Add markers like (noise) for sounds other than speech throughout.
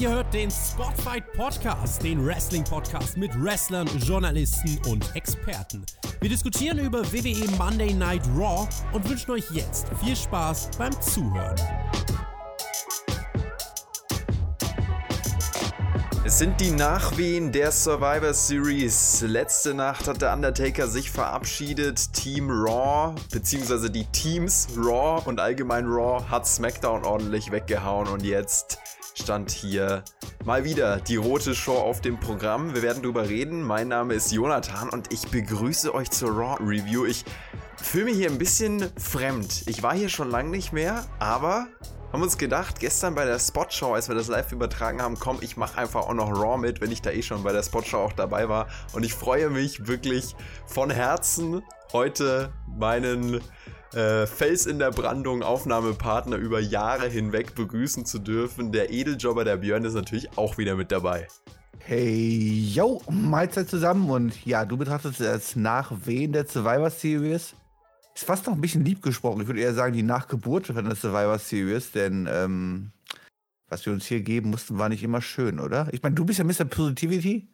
Ihr hört den Spotfight Podcast, den Wrestling Podcast mit Wrestlern, Journalisten und Experten. Wir diskutieren über WWE Monday Night Raw und wünschen euch jetzt viel Spaß beim Zuhören. Es sind die Nachwehen der Survivor Series. Letzte Nacht hat der Undertaker sich verabschiedet. Team Raw, beziehungsweise die Teams Raw und allgemein Raw hat SmackDown ordentlich weggehauen und jetzt stand hier mal wieder die rote Show auf dem Programm. Wir werden drüber reden. Mein Name ist Jonathan und ich begrüße euch zur Raw Review. Ich fühle mich hier ein bisschen fremd. Ich war hier schon lange nicht mehr, aber haben uns gedacht, gestern bei der Spotshow, als wir das live übertragen haben, komm, ich mache einfach auch noch Raw mit, wenn ich da eh schon bei der Spotshow auch dabei war. Und ich freue mich wirklich von Herzen, heute meinen äh, Fels in der Brandung Aufnahmepartner über Jahre hinweg begrüßen zu dürfen. Der Edeljobber, der Björn, ist natürlich auch wieder mit dabei. Hey, yo, Mahlzeit zusammen und ja, du betrachtest es als Nachwehen der Survivor Series. Ist fast noch ein bisschen lieb gesprochen. Ich würde eher sagen, die Nachgeburt von der Survivor Series, denn ähm, was wir uns hier geben mussten, war nicht immer schön, oder? Ich meine, du bist ja Mr. Positivity.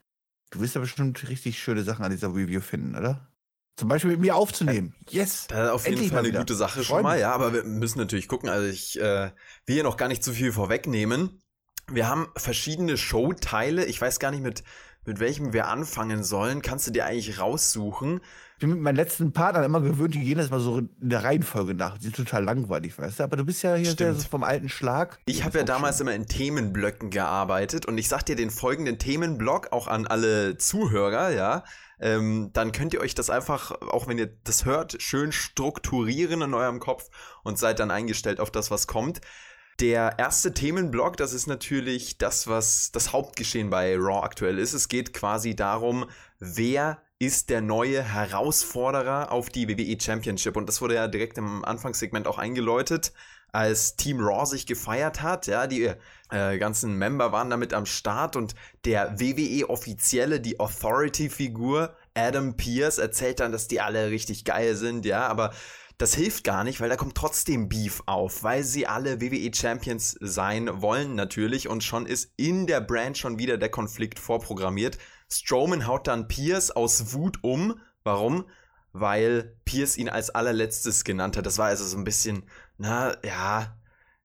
Du wirst ja bestimmt richtig schöne Sachen an dieser Review finden, oder? Zum Beispiel mit mir aufzunehmen. Yes. Das ist auf jeden Fall eine wieder. gute Sache schon mal, ja, aber wir müssen natürlich gucken. Also ich äh, will hier noch gar nicht zu viel vorwegnehmen. Wir haben verschiedene Showteile. Ich weiß gar nicht, mit, mit welchem wir anfangen sollen. Kannst du dir eigentlich raussuchen? Ich bin mit meinen letzten Partnern immer gewöhnt, die gehen das mal so in der Reihenfolge nach. Die sind total langweilig, weißt du? Aber du bist ja hier sehr so vom alten Schlag. Ich habe ja damals schön. immer in Themenblöcken gearbeitet und ich sag dir den folgenden Themenblock auch an alle Zuhörer, ja. Ähm, dann könnt ihr euch das einfach, auch wenn ihr das hört, schön strukturieren in eurem Kopf und seid dann eingestellt auf das, was kommt. Der erste Themenblock, das ist natürlich das, was das Hauptgeschehen bei Raw aktuell ist. Es geht quasi darum, wer ist der neue Herausforderer auf die WWE Championship. Und das wurde ja direkt im Anfangssegment auch eingeläutet, als Team Raw sich gefeiert hat. Ja, die äh, ganzen Member waren damit am Start und der WWE-Offizielle, die Authority-Figur, Adam Pierce, erzählt dann, dass die alle richtig geil sind, ja, aber das hilft gar nicht, weil da kommt trotzdem Beef auf, weil sie alle WWE Champions sein wollen natürlich und schon ist in der Brand schon wieder der Konflikt vorprogrammiert. Strowman haut dann Pierce aus Wut um. Warum? Weil Pierce ihn als allerletztes genannt hat. Das war also so ein bisschen, na ja,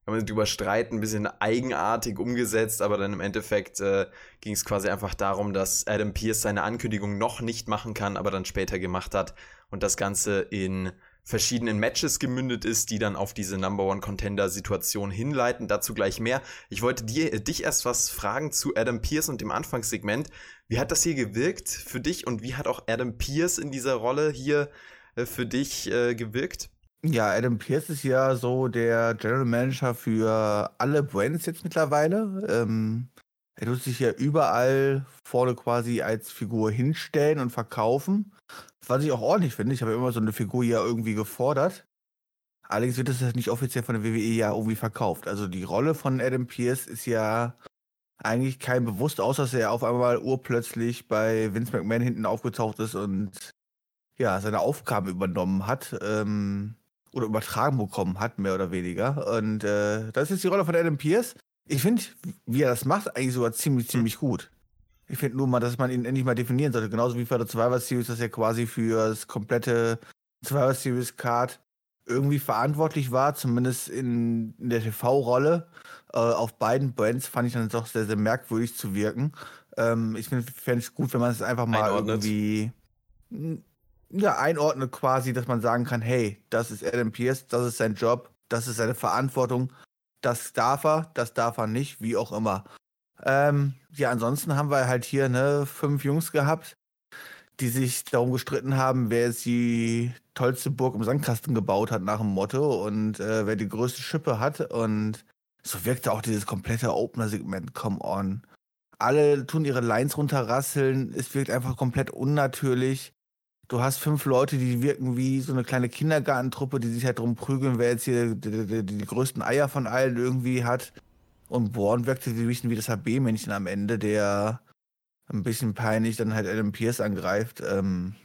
kann man drüber streiten, ein bisschen eigenartig umgesetzt, aber dann im Endeffekt äh, ging es quasi einfach darum, dass Adam Pierce seine Ankündigung noch nicht machen kann, aber dann später gemacht hat und das Ganze in verschiedenen Matches gemündet ist, die dann auf diese Number One Contender Situation hinleiten. Dazu gleich mehr. Ich wollte dir, äh, dich erst was fragen zu Adam Pierce und dem Anfangssegment. Wie hat das hier gewirkt für dich und wie hat auch Adam Pierce in dieser Rolle hier äh, für dich äh, gewirkt? Ja, Adam Pierce ist ja so der General Manager für alle Brands jetzt mittlerweile. Ähm, er tut sich ja überall vorne quasi als Figur hinstellen und verkaufen. Was ich auch ordentlich finde. Ich habe ja immer so eine Figur ja irgendwie gefordert. Allerdings wird das nicht offiziell von der WWE ja irgendwie verkauft. Also die Rolle von Adam Pierce ist ja eigentlich kein bewusst, außer dass er auf einmal urplötzlich bei Vince McMahon hinten aufgetaucht ist und ja, seine Aufgaben übernommen hat. Ähm, oder übertragen bekommen hat, mehr oder weniger. Und äh, das ist die Rolle von Adam Pierce. Ich finde, wie er das macht, eigentlich sogar ziemlich, ziemlich gut. Ich finde nur mal, dass man ihn endlich mal definieren sollte. Genauso wie für der Survivor Series, dass er quasi für das komplette Survivor Series Card irgendwie verantwortlich war, zumindest in, in der TV-Rolle. Äh, auf beiden Brands fand ich dann doch sehr, sehr merkwürdig zu wirken. Ähm, ich finde es gut, wenn man es einfach mal Einordnet. irgendwie ja, einordnet quasi, dass man sagen kann, hey, das ist Adam Pierce, das ist sein Job, das ist seine Verantwortung, das darf er, das darf er nicht, wie auch immer. Ähm, ja, ansonsten haben wir halt hier ne, fünf Jungs gehabt, die sich darum gestritten haben, wer jetzt die tollste Burg im Sandkasten gebaut hat nach dem Motto und äh, wer die größte Schippe hat. Und so wirkte auch dieses komplette Opener-Segment, come on. Alle tun ihre Lines runterrasseln, es wirkt einfach komplett unnatürlich. Du hast fünf Leute, die wirken wie so eine kleine Kindergartentruppe, die sich halt drum prügeln, wer jetzt hier die, die, die, größten Eier von allen irgendwie hat. Und Born wirkte wie ein bisschen wie das HB-Männchen am Ende, der ein bisschen peinlich dann halt Adam Pierce angreift. Ähm,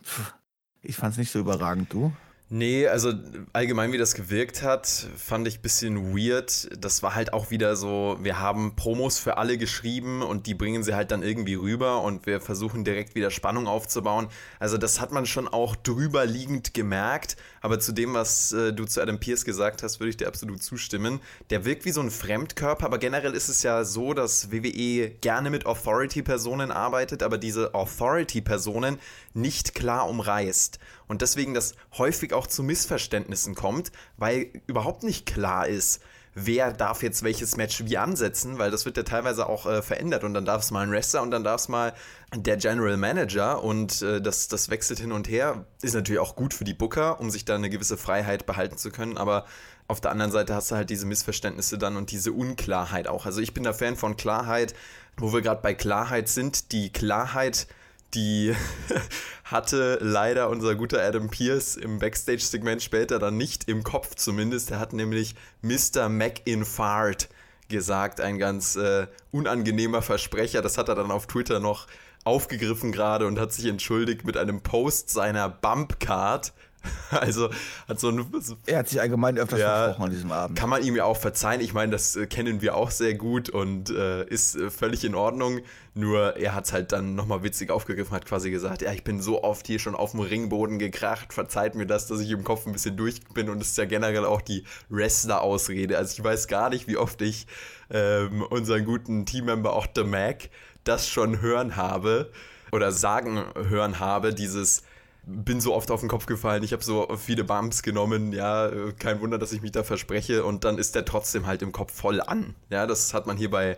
ich fand's nicht so überragend, du. Nee, also allgemein, wie das gewirkt hat, fand ich ein bisschen weird. Das war halt auch wieder so, wir haben Promos für alle geschrieben und die bringen sie halt dann irgendwie rüber und wir versuchen direkt wieder Spannung aufzubauen. Also das hat man schon auch drüber liegend gemerkt. Aber zu dem, was äh, du zu Adam Pierce gesagt hast, würde ich dir absolut zustimmen. Der wirkt wie so ein Fremdkörper, aber generell ist es ja so, dass WWE gerne mit Authority-Personen arbeitet, aber diese Authority-Personen nicht klar umreißt und deswegen das häufig auch zu Missverständnissen kommt, weil überhaupt nicht klar ist, wer darf jetzt welches Match wie ansetzen, weil das wird ja teilweise auch äh, verändert und dann darf es mal ein Wrestler und dann darf es mal der General Manager und äh, das, das wechselt hin und her. Ist natürlich auch gut für die Booker, um sich da eine gewisse Freiheit behalten zu können, aber auf der anderen Seite hast du halt diese Missverständnisse dann und diese Unklarheit auch. Also ich bin da Fan von Klarheit, wo wir gerade bei Klarheit sind. Die Klarheit die (laughs) hatte leider unser guter Adam Pierce im Backstage-Segment später dann nicht im Kopf zumindest. Er hat nämlich Mr. McInfart gesagt, ein ganz äh, unangenehmer Versprecher. Das hat er dann auf Twitter noch aufgegriffen gerade und hat sich entschuldigt mit einem Post seiner Bumpcard. (laughs) Also hat so ein. Er hat sich allgemein öfters ja, versprochen an diesem Abend. Kann man ihm ja auch verzeihen. Ich meine, das äh, kennen wir auch sehr gut und äh, ist äh, völlig in Ordnung. Nur er hat es halt dann nochmal witzig aufgegriffen, hat quasi gesagt: Ja, ich bin so oft hier schon auf dem Ringboden gekracht. Verzeiht mir das, dass ich im Kopf ein bisschen durch bin. Und das ist ja generell auch die Wrestler-Ausrede. Also ich weiß gar nicht, wie oft ich ähm, unseren guten Teammember, auch The Mac, das schon hören habe oder sagen hören habe, dieses bin so oft auf den Kopf gefallen, ich habe so viele Bumps genommen, ja, kein Wunder, dass ich mich da verspreche und dann ist der trotzdem halt im Kopf voll an. Ja, das hat man hier bei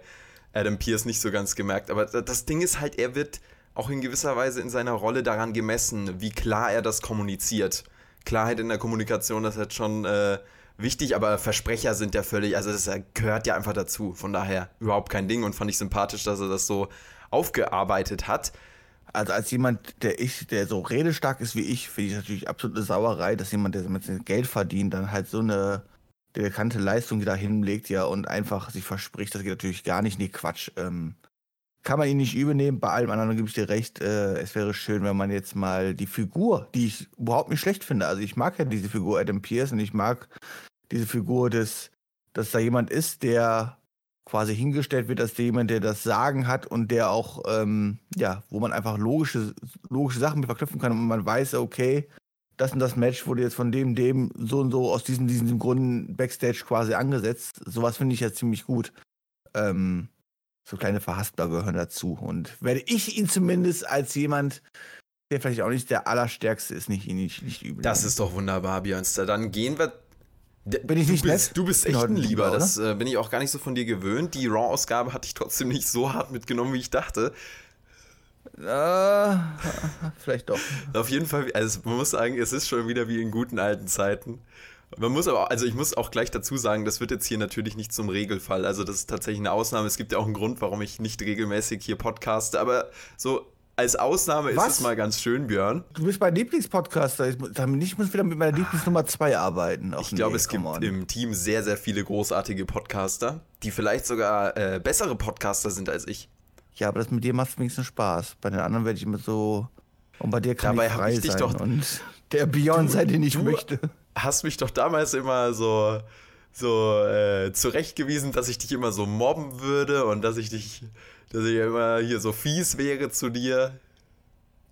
Adam Pierce nicht so ganz gemerkt, aber das Ding ist halt, er wird auch in gewisser Weise in seiner Rolle daran gemessen, wie klar er das kommuniziert. Klarheit in der Kommunikation, das ist halt schon äh, wichtig, aber Versprecher sind ja völlig, also das gehört ja einfach dazu. Von daher überhaupt kein Ding und fand ich sympathisch, dass er das so aufgearbeitet hat. Also als jemand, der ich, der so redestark ist wie ich, finde ich natürlich absolut eine Sauerei, dass jemand, der mit Geld verdient, dann halt so eine bekannte Leistung da hinlegt, ja, und einfach sich verspricht, das geht natürlich gar nicht. Nee, Quatsch. Ähm, kann man ihn nicht übernehmen. Bei allem anderen gebe ich dir recht. Äh, es wäre schön, wenn man jetzt mal die Figur, die ich überhaupt nicht schlecht finde. Also ich mag ja diese Figur Adam Pierce und ich mag diese Figur des, dass da jemand ist, der quasi hingestellt wird als jemand, der das Sagen hat und der auch, ähm, ja, wo man einfach logische, logische Sachen mit verknüpfen kann und man weiß, okay, das und das Match wurde jetzt von dem, dem so und so aus diesem, diesem Grund Backstage quasi angesetzt. Sowas finde ich ja ziemlich gut. Ähm, so kleine Verhaspler gehören dazu. Und werde ich ihn zumindest als jemand, der vielleicht auch nicht der Allerstärkste ist, nicht, nicht, nicht übel. Das ist doch wunderbar, Björnster. Dann gehen wir bin ich nicht du bist, nett? Du bist echt ein Lieber. Das äh, bin ich auch gar nicht so von dir gewöhnt. Die Raw-Ausgabe hatte ich trotzdem nicht so hart mitgenommen, wie ich dachte. Äh, vielleicht doch. Auf jeden Fall, also man muss sagen, es ist schon wieder wie in guten alten Zeiten. Man muss aber, also ich muss auch gleich dazu sagen, das wird jetzt hier natürlich nicht zum Regelfall. Also das ist tatsächlich eine Ausnahme. Es gibt ja auch einen Grund, warum ich nicht regelmäßig hier podcaste. Aber so als Ausnahme Was? ist es mal ganz schön, Björn. Du bist mein Lieblingspodcaster. Ich muss wieder mit meiner Lieblingsnummer 2 arbeiten. Ach ich nee, glaube, es gibt on. im Team sehr, sehr viele großartige Podcaster, die vielleicht sogar äh, bessere Podcaster sind als ich. Ja, aber das mit dir macht wenigstens Spaß. Bei den anderen werde ich immer so. Und bei dir kann Dabei ich frei ich dich sein doch, und der Beyond sein, den ich möchte. Hast mich doch damals immer so so äh, zurechtgewiesen, dass ich dich immer so mobben würde und dass ich dich dass ich immer hier so fies wäre zu dir.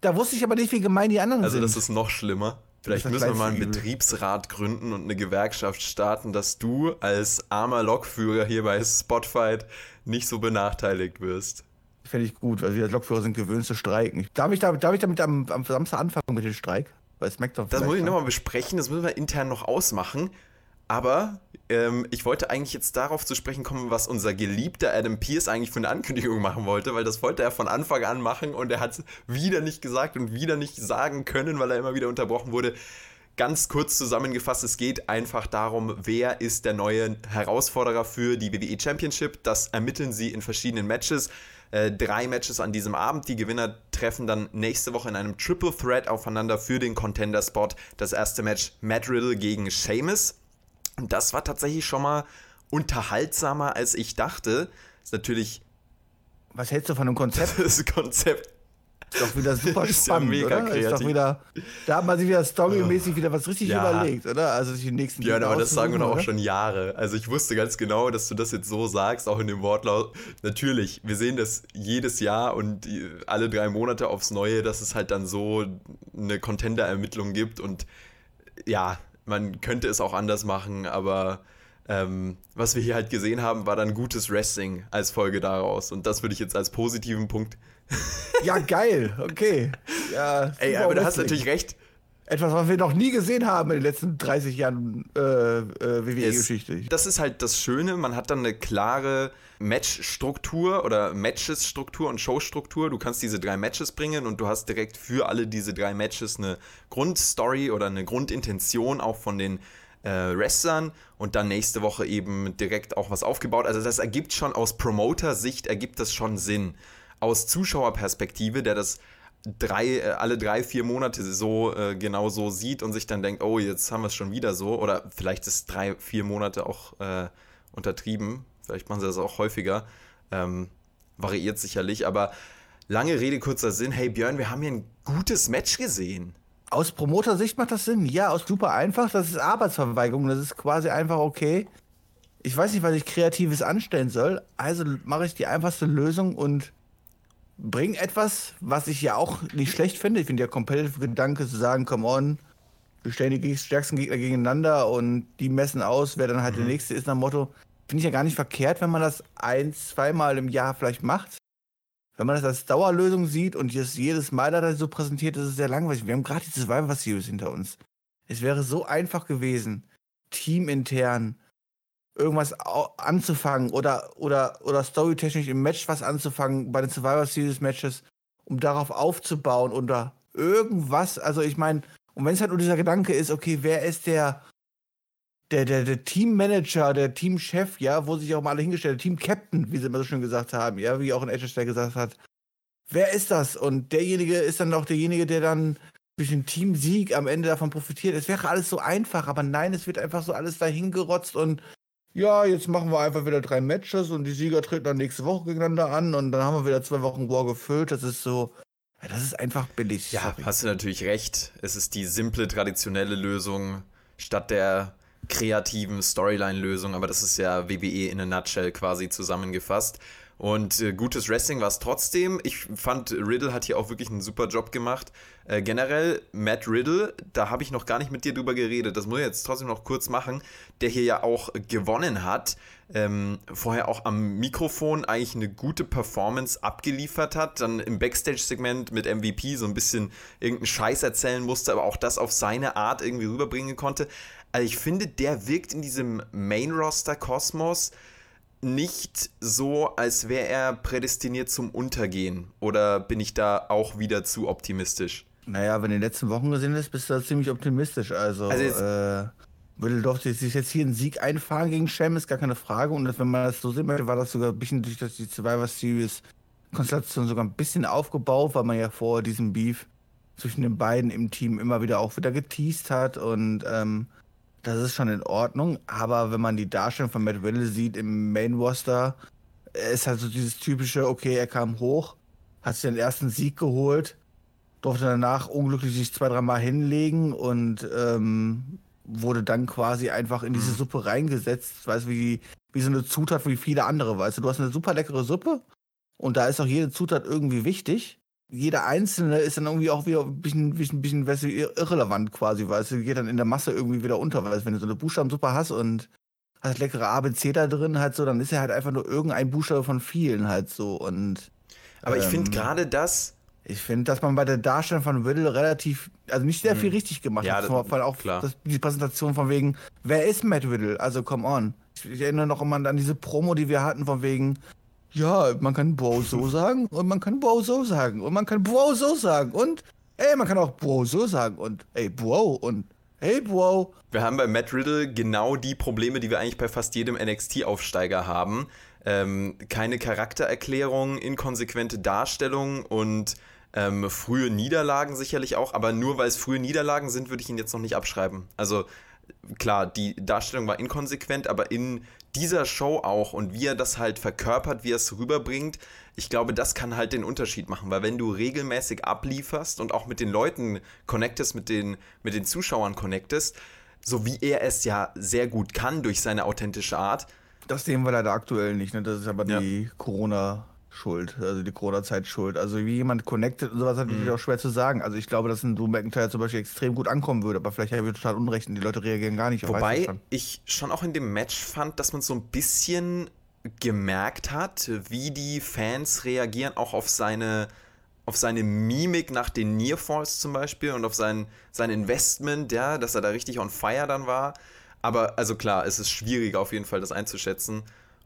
Da wusste ich aber nicht, wie gemein die anderen also, sind. Also das ist noch schlimmer. Vielleicht müssen wir mal einen Betriebsrat gründen und eine Gewerkschaft starten, dass du als armer Lokführer hier bei Spotfight nicht so benachteiligt wirst. Fände ich gut, weil wir als Lokführer sind gewöhnt zu streiken. Darf ich, da, darf ich damit am, am Samstag anfangen mit dem Streik? Bei SmackDown das muss ich nochmal besprechen, das müssen wir intern noch ausmachen. Aber ähm, ich wollte eigentlich jetzt darauf zu sprechen kommen, was unser geliebter Adam Pierce eigentlich für eine Ankündigung machen wollte, weil das wollte er von Anfang an machen und er hat es wieder nicht gesagt und wieder nicht sagen können, weil er immer wieder unterbrochen wurde. Ganz kurz zusammengefasst, es geht einfach darum, wer ist der neue Herausforderer für die WWE Championship. Das ermitteln sie in verschiedenen Matches. Äh, drei Matches an diesem Abend. Die Gewinner treffen dann nächste Woche in einem Triple Threat aufeinander für den Contender-Spot. Das erste Match Matt Riddle gegen Sheamus. Und das war tatsächlich schon mal unterhaltsamer, als ich dachte. Ist natürlich. Was hältst du von einem Konzept? (laughs) Das Konzept Ist doch wieder super (laughs) Ist ja spannend, mega oder? Ist doch wieder, da hat man sich wieder storymäßig wieder was richtig Ja. überlegt, oder? Also sich die nächsten Dinge aber das sagen wir doch auch schon Jahre. Also ich wusste ganz genau, dass du das jetzt so sagst, auch in dem Wortlaut. Natürlich, wir sehen das jedes Jahr und alle drei Monate aufs Neue, dass es halt dann so eine Contender-Ermittlung gibt und ja, man könnte es auch anders machen, aber ähm, was wir hier halt gesehen haben, war dann gutes Wrestling als Folge daraus und das würde ich jetzt als positiven Punkt. (laughs) Ja, geil, okay. Ja, Ey, aber du hast natürlich recht. Etwas, was wir noch nie gesehen haben in den letzten 30 Jahren äh, äh, Es- WWE-Geschichte. Das ist halt das Schöne, man hat dann eine klare Matchstruktur oder Matches-Struktur und Showstruktur. Du kannst diese drei Matches bringen und du hast direkt für alle diese drei Matches eine Grundstory oder eine Grundintention auch von den äh, Wrestlern und dann nächste Woche eben direkt auch was aufgebaut. Also das ergibt schon aus Promoter-Sicht ergibt das schon Sinn. Aus Zuschauerperspektive, der das drei, äh, alle drei, vier Monate so äh, genau so sieht und sich dann denkt, oh, jetzt haben wir es schon wieder so. Oder vielleicht ist drei, vier Monate auch äh, untertrieben. Vielleicht machen sie das auch häufiger. Ähm, variiert sicherlich, aber lange Rede, kurzer Sinn. Hey Björn, wir haben hier ein gutes Match gesehen. Aus Promoter-Sicht macht das Sinn. Ja, aus super einfach. Das ist Arbeitsverweigerung. Das ist quasi einfach okay. Ich weiß nicht, was ich Kreatives anstellen soll. Also mache ich die einfachste Lösung und bringe etwas, was ich ja auch nicht schlecht finde. Ich finde ja competitive Gedanke zu sagen, come on, wir stellen die stärksten Gegner gegeneinander und die messen aus, wer dann halt der nächste ist nach dem Motto. Finde ich ja gar nicht verkehrt, wenn man das ein, zweimal im Jahr vielleicht macht. Wenn man das als Dauerlösung sieht und das jedes Mal da so präsentiert, ist es sehr langweilig. Wir haben gerade die Survivor Series hinter uns. Es wäre so einfach gewesen, teamintern irgendwas anzufangen oder, oder, oder storytechnisch im Match was anzufangen bei den Survivor Series Matches, um darauf aufzubauen oder irgendwas. Also ich meine, und wenn es halt nur dieser Gedanke ist, okay, wer ist der, der, der, der Teammanager, der Teamchef, ja, wo sich auch mal alle hingestellt, Team-Captain, wie sie immer so schön gesagt haben, ja, wie auch in Edge gesagt hat. Wer ist das? Und derjenige ist dann auch derjenige, der dann durch den Teamsieg am Ende davon profitiert. Es wäre alles so einfach, aber nein, es wird einfach so alles dahin gerotzt und ja, jetzt machen wir einfach wieder drei Matches und die Sieger treten dann nächste Woche gegeneinander an und dann haben wir wieder zwei Wochen War gefüllt. Das ist so, ja, das ist einfach billig. Ja, sorry. hast du natürlich recht. Es ist die simple, traditionelle Lösung statt der kreativen Storyline-Lösung, aber das ist ja WWE in a nutshell quasi zusammengefasst. Und äh, gutes Wrestling war es trotzdem. Ich fand, Riddle hat hier auch wirklich einen super Job gemacht. Äh, generell, Matt Riddle, da habe ich noch gar nicht mit dir drüber geredet. Das muss ich jetzt trotzdem noch kurz machen. Der hier ja auch gewonnen hat. Ähm, vorher auch am Mikrofon eigentlich eine gute Performance abgeliefert hat. Dann im Backstage-Segment mit MVP so ein bisschen irgendeinen Scheiß erzählen musste, aber auch das auf seine Art irgendwie rüberbringen konnte. Also ich finde, der wirkt in diesem Main-Roster-Kosmos nicht so, als wäre er prädestiniert zum Untergehen. Oder bin ich da auch wieder zu optimistisch? Naja, wenn du die letzten Wochen gesehen hast, bist du da ziemlich optimistisch. Also, Also jetzt- äh, Riddle durfte sich jetzt hier einen Sieg einfahren gegen Shem, ist gar keine Frage. Und wenn man das so sehen möchte, war das sogar ein bisschen durch das- die Survivor Series Konstellation sogar ein bisschen aufgebaut, weil man ja vor diesem Beef zwischen den beiden im Team immer wieder auch wieder geteased hat. Und ähm, das ist schon in Ordnung. Aber wenn man die Darstellung von Matt Riddle sieht im Main Roster, ist halt so dieses typische, okay, er kam hoch, hat sich den ersten Sieg geholt, durfte danach unglücklich sich zwei, dreimal hinlegen und ähm, wurde dann quasi einfach in diese Suppe reingesetzt, weißt du, wie, wie so eine Zutat wie viele andere, weißt du, du hast eine super leckere Suppe und da ist auch jede Zutat irgendwie wichtig. Jeder einzelne ist dann irgendwie auch wieder ein bisschen, bisschen, bisschen weißt du, ir- irrelevant quasi, weißt du, geht dann in der Masse irgendwie wieder unter, weißt du, wenn du so eine Buchstabensuppe hast und hast leckere ABC da drin halt so, dann ist er halt einfach nur irgendein Buchstabe von vielen halt so und Aber ich finde Ähm, gerade das, ich finde, dass man bei der Darstellung von Riddle relativ, also nicht sehr viel richtig gemacht Hm. Ja, hat. Vor vor allem auch das, die Präsentation von wegen, wer ist Matt Riddle? Also, come on. Ich, ich erinnere noch immer an diese Promo, die wir hatten, von wegen, ja, man kann Bro so (laughs) sagen und man kann Bro so sagen und man kann Bro so sagen und, ey, man kann auch Bro so sagen und, ey, Bro und, hey, Bro. wir haben bei Matt Riddle genau die Probleme, die wir eigentlich bei fast jedem NXT-Aufsteiger haben. Ähm, keine Charaktererklärung, inkonsequente Darstellung und ähm, frühe Niederlagen sicherlich auch, aber nur weil es frühe Niederlagen sind, würde ich ihn jetzt noch nicht abschreiben. Also klar, die Darstellung war inkonsequent, aber in dieser Show auch und wie er das halt verkörpert, wie er es rüberbringt, ich glaube, das kann halt den Unterschied machen, weil wenn du regelmäßig ablieferst und auch mit den Leuten connectest, mit den, mit den Zuschauern connectest, so wie er es ja sehr gut kann durch seine authentische Art. Das sehen wir leider aktuell nicht, ne? Das ist aber ja. die Corona- schuld, also die Corona-Zeit schuld. Also wie jemand connected und sowas, hat natürlich mhm. auch schwer zu sagen. Also ich glaube, dass ein Drew McIntyre zum Beispiel extrem gut ankommen würde, aber vielleicht habe ich total unrecht und die Leute reagieren gar nicht auf Wobei ich schon auch in dem Match fand, dass man so ein bisschen gemerkt hat, wie die Fans reagieren, auch auf seine auf seine Mimik nach den Nearfalls zum Beispiel und auf sein, sein Investment, ja, dass er da richtig on fire dann war. Aber also klar, es ist schwierig auf jeden Fall das einzuschätzen.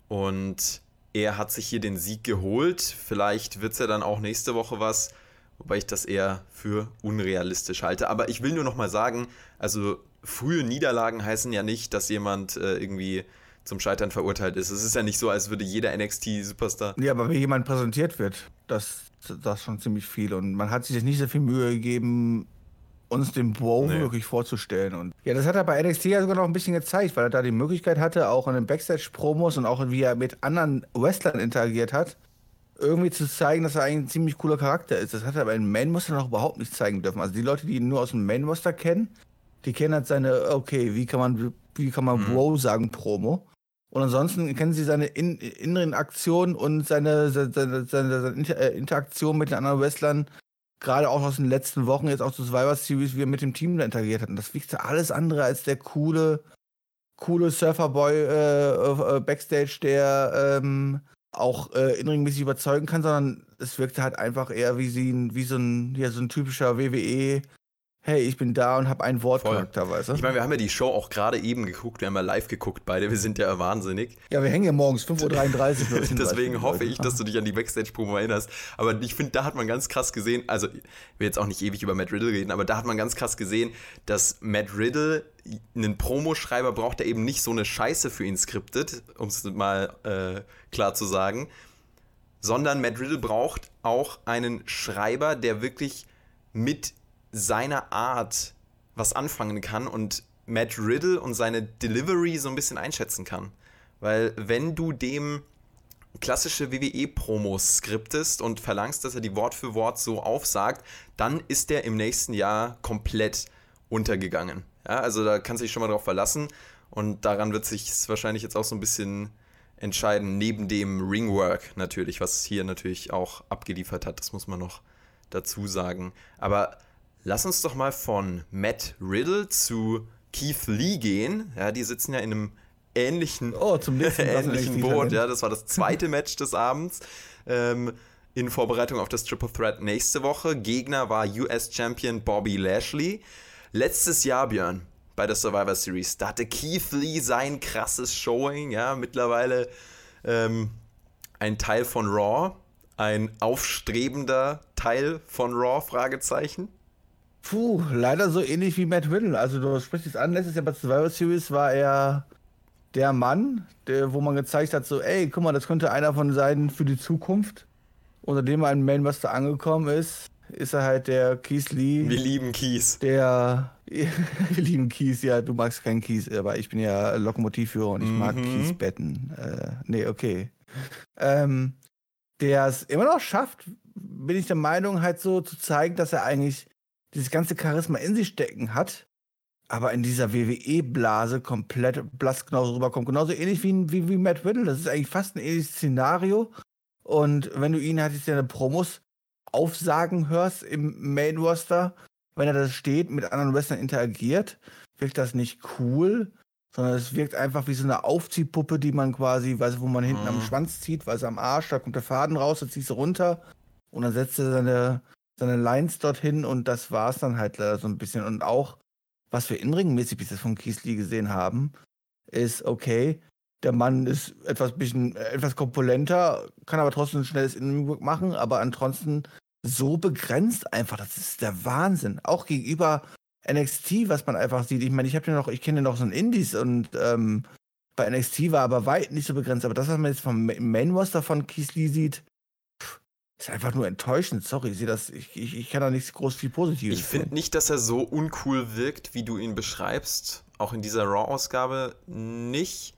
Und er hat sich hier den Sieg geholt. Vielleicht wird es ja dann auch nächste Woche was, wobei ich das eher für unrealistisch halte. Aber ich will nur noch mal sagen, also frühe Niederlagen heißen ja nicht, dass jemand äh, irgendwie zum Scheitern verurteilt ist. Es ist ja nicht so, als würde jeder NXT-Superstar. Ja, aber wie jemand präsentiert wird, das, das schon ziemlich viel. Und man hat sich nicht so viel Mühe gegeben, uns den Bro nee. wirklich vorzustellen. Und ja, das hat er bei NXT ja sogar noch ein bisschen gezeigt, weil er da die Möglichkeit hatte, auch in den Backstage-Promos und auch wie er mit anderen Wrestlern interagiert hat, irgendwie zu zeigen, dass er eigentlich ein ziemlich cooler Charakter ist. Das hat er bei den Main-Muster noch überhaupt nicht zeigen dürfen. Also die Leute, die ihn nur aus dem Main-Muster kennen, die kennen halt seine, okay, wie kann man, wie kann man mhm. Bro sagen, Promo. Und ansonsten kennen sie seine in, inneren Aktionen und seine, seine, seine, seine, äh, Interaktion mit den anderen Wrestlern gerade auch aus den letzten Wochen, jetzt auch zu Survivor Series, wie er mit dem Team da interagiert hat. Und das wirkte alles andere als der coole, coole Surferboy äh, äh, Backstage, der ähm, auch äh, inringmäßig überzeugen kann, sondern es wirkte halt einfach eher wie, sie, wie so, ein, ja, so ein typischer WWE hey, ich bin da und habe ein Wort charakterweise. Ich meine, wir haben ja die Show auch gerade eben geguckt, wir haben ja live geguckt beide, wir sind ja wahnsinnig. Ja, wir hängen ja morgens 5.33 Uhr. (laughs) Deswegen hoffe ich, dass du dich an die Backstage-Promo erinnerst. Aber ich finde, da hat man ganz krass gesehen, also ich will jetzt auch nicht ewig über Matt Riddle reden, aber da hat man ganz krass gesehen, dass Matt Riddle einen Promoschreiber braucht, der eben nicht so eine Scheiße für ihn skriptet, um es mal äh, klar zu sagen, sondern Matt Riddle braucht auch einen Schreiber, der wirklich mit seiner Art was anfangen kann und Matt Riddle und seine Delivery so ein bisschen einschätzen kann. Weil wenn du dem klassische WWE-Promos skriptest und verlangst, dass er die Wort für Wort so aufsagt, dann ist der im nächsten Jahr komplett untergegangen. Ja, also da kannst du dich schon mal drauf verlassen und daran wird sich wahrscheinlich jetzt auch so ein bisschen entscheiden, neben dem Ringwork natürlich, was hier natürlich auch abgeliefert hat, das muss man noch dazu sagen. Aber Lass uns doch mal von Matt Riddle zu Keith Lee gehen. Ja, die sitzen ja in einem ähnlichen, oh, zum (laughs) ähnlichen Boot. Ja, das war das zweite Match des Abends. Ähm, in Vorbereitung auf das Triple Threat nächste Woche. Gegner war US-Champion Bobby Lashley. Letztes Jahr, Björn, bei der Survivor Series, da hatte Keith Lee sein krasses Showing. Ja, mittlerweile ähm, ein Teil von Raw, ein aufstrebender Teil von Raw, Fragezeichen. Puh, leider so ähnlich wie Matt Riddle. Also du sprichst es an, letztes Jahr bei Survivor Series war er der Mann, der, wo man gezeigt hat, so, ey, guck mal, das könnte einer von sein für die Zukunft. Unter dem ein Mainmaster angekommen ist, ist er halt der Keith Lee. Wir lieben Kies. Der, (laughs) wir lieben Kies, ja, du magst keinen Kies, aber ich bin ja Lokomotivführer und ich mhm. mag Kiesbetten. Äh, nee, okay. Ähm, der es immer noch schafft, bin ich der Meinung, halt so zu zeigen, dass er eigentlich dieses ganze Charisma in sich stecken hat, aber in dieser WWE-Blase komplett blass genauso rüberkommt. Genauso ähnlich wie, wie, wie Matt Riddle. Das ist eigentlich fast ein ähnliches Szenario. Und wenn du ihn halt seine Promos aufsagen hörst im Main-Roster, wenn er da steht, mit anderen Wrestlern interagiert, wirkt das nicht cool, sondern es wirkt einfach wie so eine Aufziehpuppe, die man quasi, weiß wo man hinten mhm. am Schwanz zieht, weiß am Arsch, da kommt der Faden raus, da ziehst du runter und dann setzt er seine seine Lines dorthin und das war es dann halt leider so ein bisschen. Und auch, was wir inringmäßig bis jetzt von Kiesli gesehen haben, ist okay, der Mann ist etwas bisschen, äh, etwas komponenter, kann aber trotzdem ein schnelles Innenwork machen, aber ansonsten so begrenzt einfach, das ist der Wahnsinn. Auch gegenüber NXT, was man einfach sieht. Ich meine, ich habe ja noch, ich kenne noch so ein Indies und ähm, bei NXT war aber weit nicht so begrenzt. Aber das, was man jetzt vom Main Roster von Keith sieht, ist einfach nur enttäuschend. Sorry, ich, das, ich, ich, ich kann da nichts groß viel Positives Ich finde nicht, dass er so uncool wirkt, wie du ihn beschreibst. Auch in dieser Raw-Ausgabe nicht.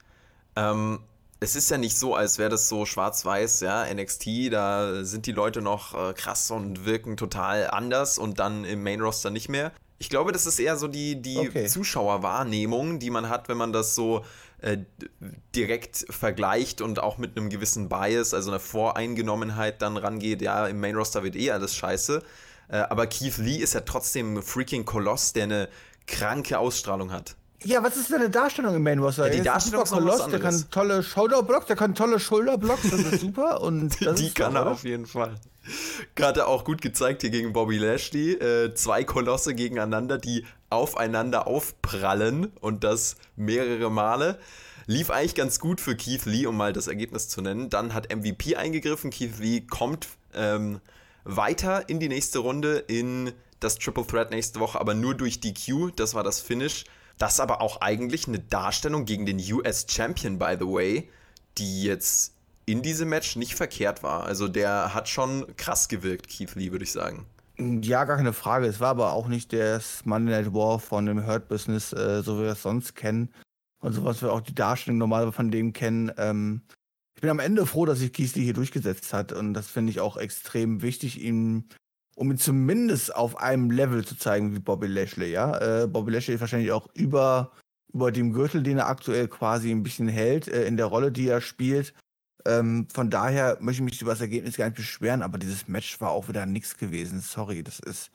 Ähm, es ist ja nicht so, als wäre das so schwarz-weiß, ja, NXT, da sind die Leute noch äh, krass und wirken total anders und dann im Main-Roster nicht mehr. Ich glaube, das ist eher so die, die okay. Zuschauerwahrnehmung, die man hat, wenn man das so äh, direkt vergleicht und auch mit einem gewissen Bias, also einer Voreingenommenheit dann rangeht, ja, im Main Roster wird eh alles scheiße. Äh, aber Keith Lee ist ja trotzdem ein freaking Koloss, der eine kranke Ausstrahlung hat. Ja, was ist deine Darstellung im Main Roster? Ja, die Darstellung ist Koloss, der kann tolle Shoulderblocks, der kann tolle Schulterblocks, das ist super. (laughs) Und die kann er auf jeden Fall. Gerade auch gut gezeigt hier gegen Bobby Lashley. Äh, zwei Kolosse gegeneinander, die aufeinander aufprallen und das mehrere Male. Lief eigentlich ganz gut für Keith Lee, um mal das Ergebnis zu nennen. Dann hat MVP eingegriffen. Keith Lee kommt ähm, weiter in die nächste Runde in das Triple Threat nächste Woche, aber nur durch DQ. Das war das Finish. Das aber auch eigentlich eine Darstellung gegen den US Champion, by the way, die jetzt in diesem Match nicht verkehrt war. Also der hat schon krass gewirkt, Keith Lee, würde ich sagen. Ja, gar keine Frage. Es war aber auch nicht das Monday Night War von dem Hurt Business, äh, so wie wir es sonst kennen. Und so was wir auch die Darstellung normalerweise von dem kennen. Ähm, ich bin am Ende froh, dass sich Keith Lee hier durchgesetzt hat. Und das finde ich auch extrem wichtig, ihm, um ihn zumindest auf einem Level zu zeigen wie Bobby Lashley. Ja? Äh, Bobby Lashley ist wahrscheinlich auch über, über dem Gürtel, den er aktuell quasi ein bisschen hält, äh, in der Rolle, die er spielt. Ähm, von daher möchte ich mich über das Ergebnis gar nicht beschweren, aber dieses Match war auch wieder nichts gewesen. Sorry, das ist,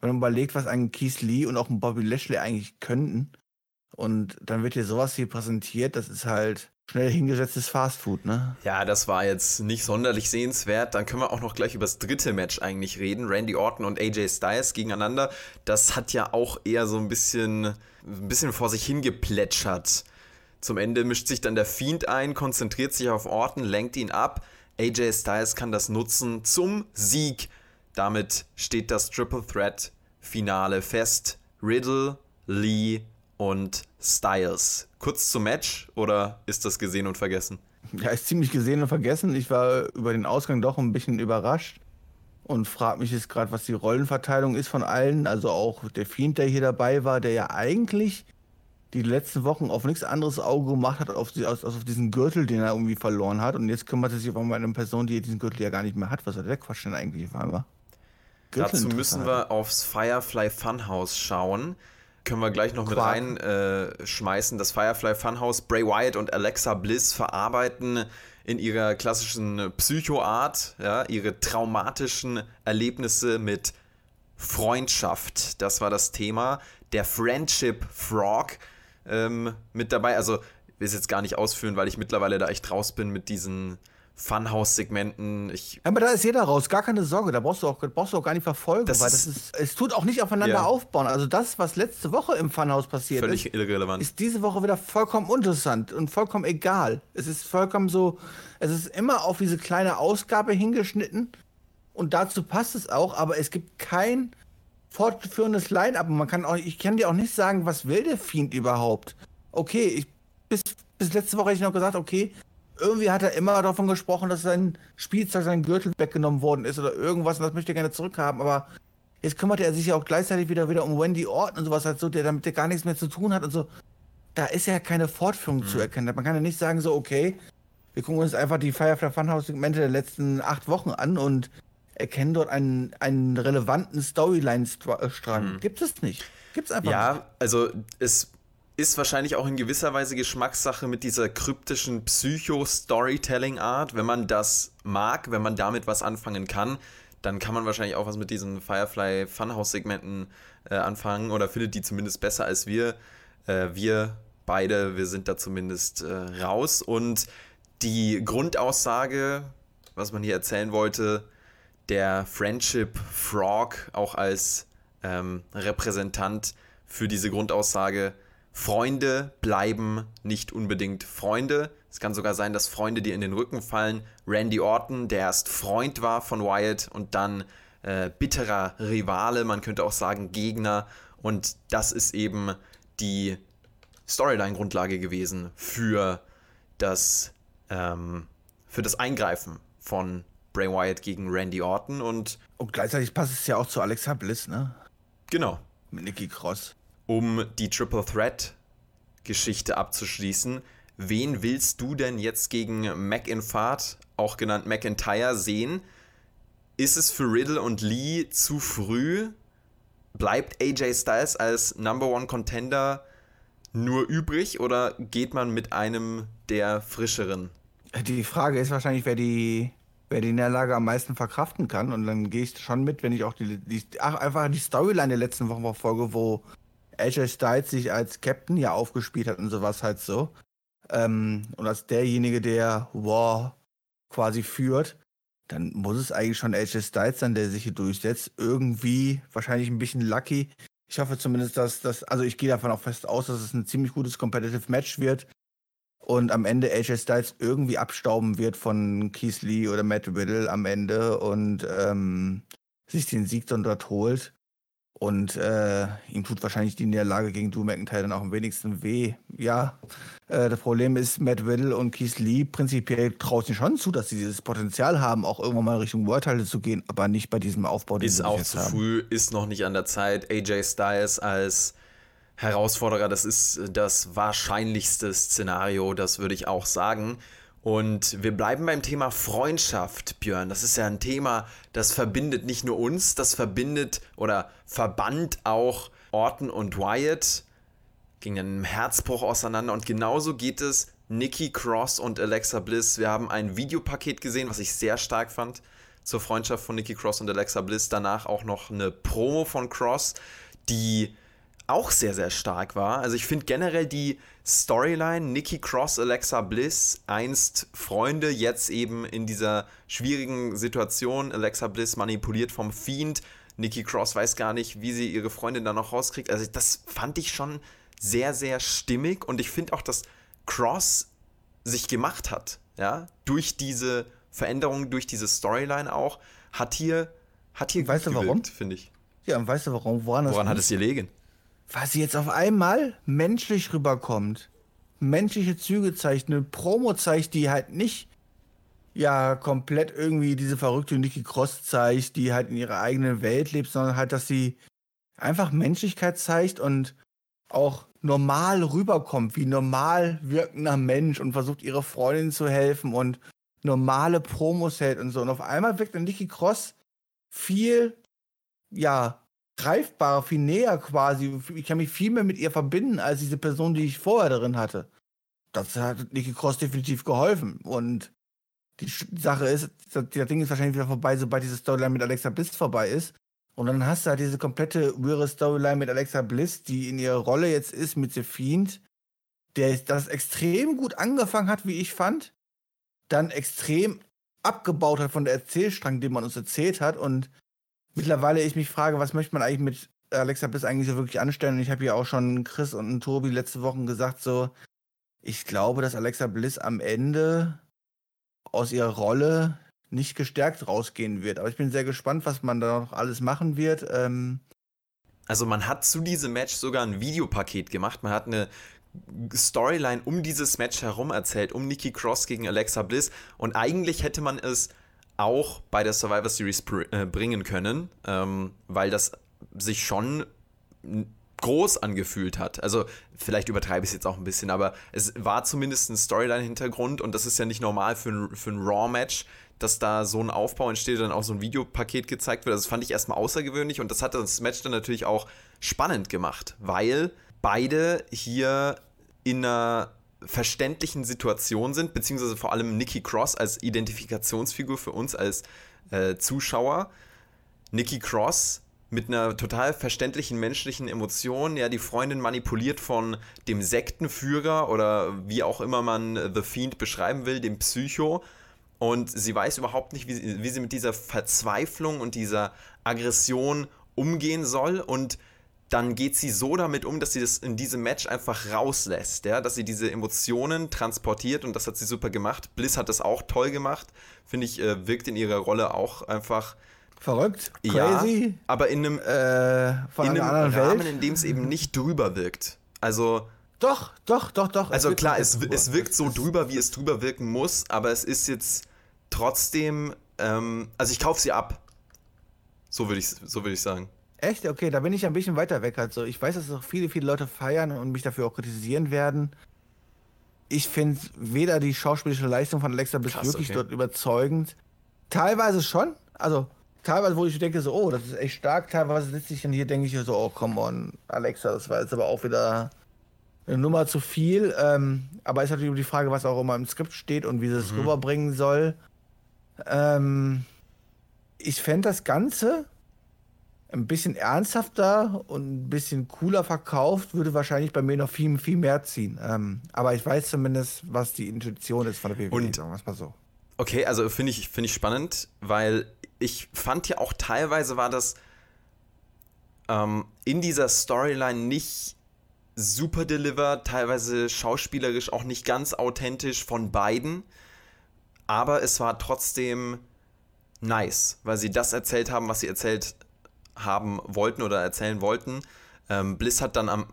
wenn man überlegt, was ein Keith Lee und auch ein Bobby Lashley eigentlich könnten, und dann wird hier sowas hier präsentiert, das ist halt schnell hingesetztes Fastfood, ne? Ja, das war jetzt nicht sonderlich sehenswert. Dann können wir auch noch gleich über das dritte Match eigentlich reden. Randy Orton und AJ Styles gegeneinander. Das hat ja auch eher so ein bisschen, ein bisschen vor sich hingeplätschert. Zum Ende mischt sich dann der Fiend ein, konzentriert sich auf Orton, lenkt ihn ab. AJ Styles kann das nutzen zum Sieg. Damit steht das Triple Threat Finale fest. Riddle, Lee und Styles. Kurz zum Match oder ist das gesehen und vergessen? Ja, ist ziemlich gesehen und vergessen. Ich war über den Ausgang doch ein bisschen überrascht und frage mich jetzt gerade, was die Rollenverteilung ist von allen. Also auch der Fiend, der hier dabei war, der ja eigentlich die letzten Wochen auf nichts anderes Auge gemacht hat, auf, die, auf, auf diesen Gürtel, den er irgendwie verloren hat. Und jetzt kümmert er sich einmal eine Person, die diesen Gürtel ja gar nicht mehr hat. Was hat der Quatsch denn eigentlich auf einmal? Dazu müssen wir aufs Firefly Funhouse schauen. Können wir gleich noch mit reinschmeißen. Äh, das Firefly Funhouse, Bray Wyatt und Alexa Bliss verarbeiten in ihrer klassischen Psychoart ja, ihre traumatischen Erlebnisse mit Freundschaft. Das war das Thema. Der Friendship Frog ähm, mit dabei. Also, ich will es jetzt gar nicht ausführen, weil ich mittlerweile da echt raus bin mit diesen Funhouse-Segmenten. Ja, aber da ist jeder raus, gar keine Sorge. Da brauchst du auch, brauchst du auch gar nicht verfolgen, das weil das ist, es tut auch nicht aufeinander ja. aufbauen. Also das, was letzte Woche im Funhouse passiert Völlig ist, irrelevant. ist diese Woche wieder vollkommen uninteressant und vollkommen egal. Es ist vollkommen so, es ist immer auf diese kleine Ausgabe hingeschnitten und dazu passt es auch, aber es gibt kein fortführendes Line-Up. Man kann auch, ich kann dir auch nicht sagen, was will der Fiend überhaupt. Okay, ich, bis, bis letzte Woche hätte ich noch gesagt, okay, irgendwie hat er immer davon gesprochen, dass sein Spielzeug, sein Gürtel weggenommen worden ist oder irgendwas und das möchte er gerne zurückhaben, aber jetzt kümmert er sich ja auch gleichzeitig wieder, wieder um Wendy Orton und sowas halt so, der damit der gar nichts mehr zu tun hat und so. Da ist ja keine Fortführung mhm. zu erkennen. Man kann ja nicht sagen so, okay, wir gucken uns einfach die Firefly Funhouse-Segmente der letzten acht Wochen an und erkennen dort einen, einen relevanten Storyline-Strang. Hm. Gibt es nicht. Gibt es einfach ja, nicht. Ja, also es ist wahrscheinlich auch in gewisser Weise Geschmackssache mit dieser kryptischen Psycho-Storytelling-Art. Wenn man das mag, wenn man damit was anfangen kann, dann kann man wahrscheinlich auch was mit diesen Firefly Funhouse-Segmenten äh, anfangen oder findet die zumindest besser als wir. Äh, wir beide, wir sind da zumindest äh, raus. Und die Grundaussage, was man hier erzählen wollte, der Friendship Frog auch als ähm, Repräsentant für diese Grundaussage, Freunde bleiben nicht unbedingt Freunde. Es kann sogar sein, dass Freunde dir in den Rücken fallen. Randy Orton, der erst Freund war von Wyatt und dann äh, bitterer Rivale, man könnte auch sagen Gegner. Und das ist eben die Storyline-Grundlage gewesen für das, ähm, für das Eingreifen von Bray Wyatt gegen Randy Orton und. Und gleichzeitig passt es ja auch zu Alexa Bliss, ne? Genau. Mit Nikki Cross. Um die Triple Threat Geschichte abzuschließen, wen willst du denn jetzt gegen McInfart, auch genannt McIntyre, sehen? Ist es für Riddle und Lee zu früh? Bleibt AJ Styles als Number One Contender nur übrig oder geht man mit einem der frischeren? Die Frage ist wahrscheinlich, wer die, wer die Niederlage am meisten verkraften kann. Und dann gehe ich schon mit, wenn ich auch die, die ach, einfach die Storyline der letzten Wochen verfolge, wo AJ Styles sich als Captain ja aufgespielt hat und sowas halt so. Ähm, und als derjenige, der War quasi führt, dann muss es eigentlich schon AJ Styles sein, der sich hier durchsetzt. Irgendwie, wahrscheinlich ein bisschen lucky. Ich hoffe zumindest, dass das, also ich gehe davon auch fest aus, dass es ein ziemlich gutes Competitive Match wird und am Ende AJ Styles irgendwie abstauben wird von Keith Lee oder Matt Riddle am Ende und ähm, sich den Sieg dann dort holt. Und äh, ihm tut wahrscheinlich die Niederlage gegen Drew McIntyre dann auch am wenigsten weh. Ja, äh, das Problem ist, Matt Riddle und Keith Lee prinzipiell traut sich schon zu, dass sie dieses Potenzial haben, auch irgendwann mal Richtung World Title zu gehen, aber nicht bei diesem Aufbau, den ist auch zu haben. früh, ist noch nicht an der Zeit. AJ Styles als Herausforderer, das ist das wahrscheinlichste Szenario, das würde ich auch sagen. Und wir bleiben beim Thema Freundschaft, Björn. Das ist ja ein Thema, das verbindet nicht nur uns, das verbindet oder verband auch Orton und Wyatt. Ging dann im Herzbruch auseinander. Und genauso geht es Nikki Cross und Alexa Bliss. Wir haben ein Videopaket gesehen, was ich sehr stark fand zur Freundschaft von Nikki Cross und Alexa Bliss. Danach auch noch eine Promo von Cross, die auch sehr, sehr stark war. Also ich finde generell die Storyline Nikki Cross, Alexa Bliss, einst Freunde, jetzt eben in dieser schwierigen Situation. Alexa Bliss manipuliert vom Fiend. Nikki Cross weiß gar nicht, wie sie ihre Freundin da noch rauskriegt. Also das fand ich schon sehr, sehr stimmig und ich finde auch, dass Cross sich gemacht hat, ja, durch diese Veränderung, durch diese Storyline auch, hat hier, hat hier weißt du warum? finde ich. Ja, und weißt du warum? Woran, Woran hat es ihr sie jetzt auf einmal menschlich rüberkommt. Menschliche Züge zeigt, eine Promo zeigt, die halt nicht ja komplett irgendwie diese verrückte Nikki Cross zeigt, die halt in ihrer eigenen Welt lebt, sondern halt, dass sie einfach Menschlichkeit zeigt und auch normal rüberkommt, wie normal wirkender Mensch und versucht ihre Freundin zu helfen und normale Promos hält und so. Und auf einmal wirkt dann Nikki Cross viel, ja, greifbarer, viel näher quasi. Ich kann mich viel mehr mit ihr verbinden als diese Person, die ich vorher darin hatte. Das hat Nikki Cross definitiv geholfen. Und die Sache ist, das Ding ist wahrscheinlich wieder vorbei, sobald diese Storyline mit Alexa Bliss vorbei ist. Und dann hast du halt diese komplette wirre Storyline mit Alexa Bliss, die in ihrer Rolle jetzt ist mit The Fiend, der das extrem gut angefangen hat, wie ich fand, dann extrem abgebaut hat von der Erzählstrang, den man uns erzählt hat und mittlerweile ich mich frage, was möchte man eigentlich mit Alexa Bliss eigentlich so wirklich anstellen? Und ich habe ja auch schon Chris und Tobi letzte Wochen gesagt, so, ich glaube, dass Alexa Bliss am Ende aus ihrer Rolle nicht gestärkt rausgehen wird. Aber ich bin sehr gespannt, was man da noch alles machen wird. Ähm also man hat zu diesem Match sogar ein Videopaket gemacht. Man hat eine Storyline um dieses Match herum erzählt, um Nikki Cross gegen Alexa Bliss. Und eigentlich hätte man es auch bei der Survivor Series äh, bringen können, ähm, weil das sich schon groß angefühlt hat. Also vielleicht übertreibe ich es jetzt auch ein bisschen, aber es war zumindest ein Storyline-Hintergrund und das ist ja nicht normal für ein, für ein Raw-Match, dass da so ein Aufbau entsteht und dann auch so ein Videopaket gezeigt wird. Also das fand ich erstmal außergewöhnlich und das hat das Match dann natürlich auch spannend gemacht, weil beide hier in einer verständlichen Situation sind, beziehungsweise vor allem Nikki Cross als Identifikationsfigur für uns als äh, Zuschauer. Nikki Cross mit einer total verständlichen menschlichen Emotion, ja, die Freundin manipuliert von dem Sektenführer oder wie auch immer man The Fiend beschreiben will, dem Psycho. Und sie weiß überhaupt nicht, wie sie, wie sie mit dieser Verzweiflung und dieser Aggression umgehen soll und dann geht sie so damit um, dass sie das in diesem Match einfach rauslässt, ja, dass sie diese Emotionen transportiert und das hat sie super gemacht. Bliss hat das auch toll gemacht, finde ich, äh, wirkt in ihrer Rolle auch einfach verrückt, crazy, ja, aber in einem, äh, in einem Rahmen, Welt. in dem es eben nicht drüber wirkt. Also doch, doch, doch, doch. Also klar, es, es wirkt so drüber, wie es drüber wirken muss, aber es ist jetzt trotzdem ähm, also ich kaufe sie ab. So würde ich, so würd ich sagen. Echt? Okay, da bin ich ein bisschen weiter weg. Also ich weiß, dass auch viele, viele Leute feiern und mich dafür auch kritisieren werden. Ich finde weder die schauspielische Leistung von Alexa bis Krass, wirklich okay. dort überzeugend. Teilweise schon. Also teilweise, wo ich denke, so, oh, das ist echt stark. Teilweise sitze ich dann hier, denke ich so, oh, come on, Alexa, das war jetzt aber auch wieder eine Nummer zu viel. Ähm, aber ist natürlich die Frage, was auch immer im Skript steht und wie sie es mhm. rüberbringen soll. Ähm, ich fände das Ganze ein bisschen ernsthafter und ein bisschen cooler verkauft, würde wahrscheinlich bei mir noch viel, viel mehr ziehen. Ähm, aber ich weiß zumindest, was die Intention ist von der WWE. Und, sagen wir mal so. Okay, also finde ich, find ich spannend, weil ich fand ja auch teilweise war das ähm, in dieser Storyline nicht super delivered, teilweise schauspielerisch auch nicht ganz authentisch von beiden. Aber es war trotzdem nice, weil sie das erzählt haben, was sie erzählt haben wollten oder erzählen wollten. Ähm, Bliss hat dann am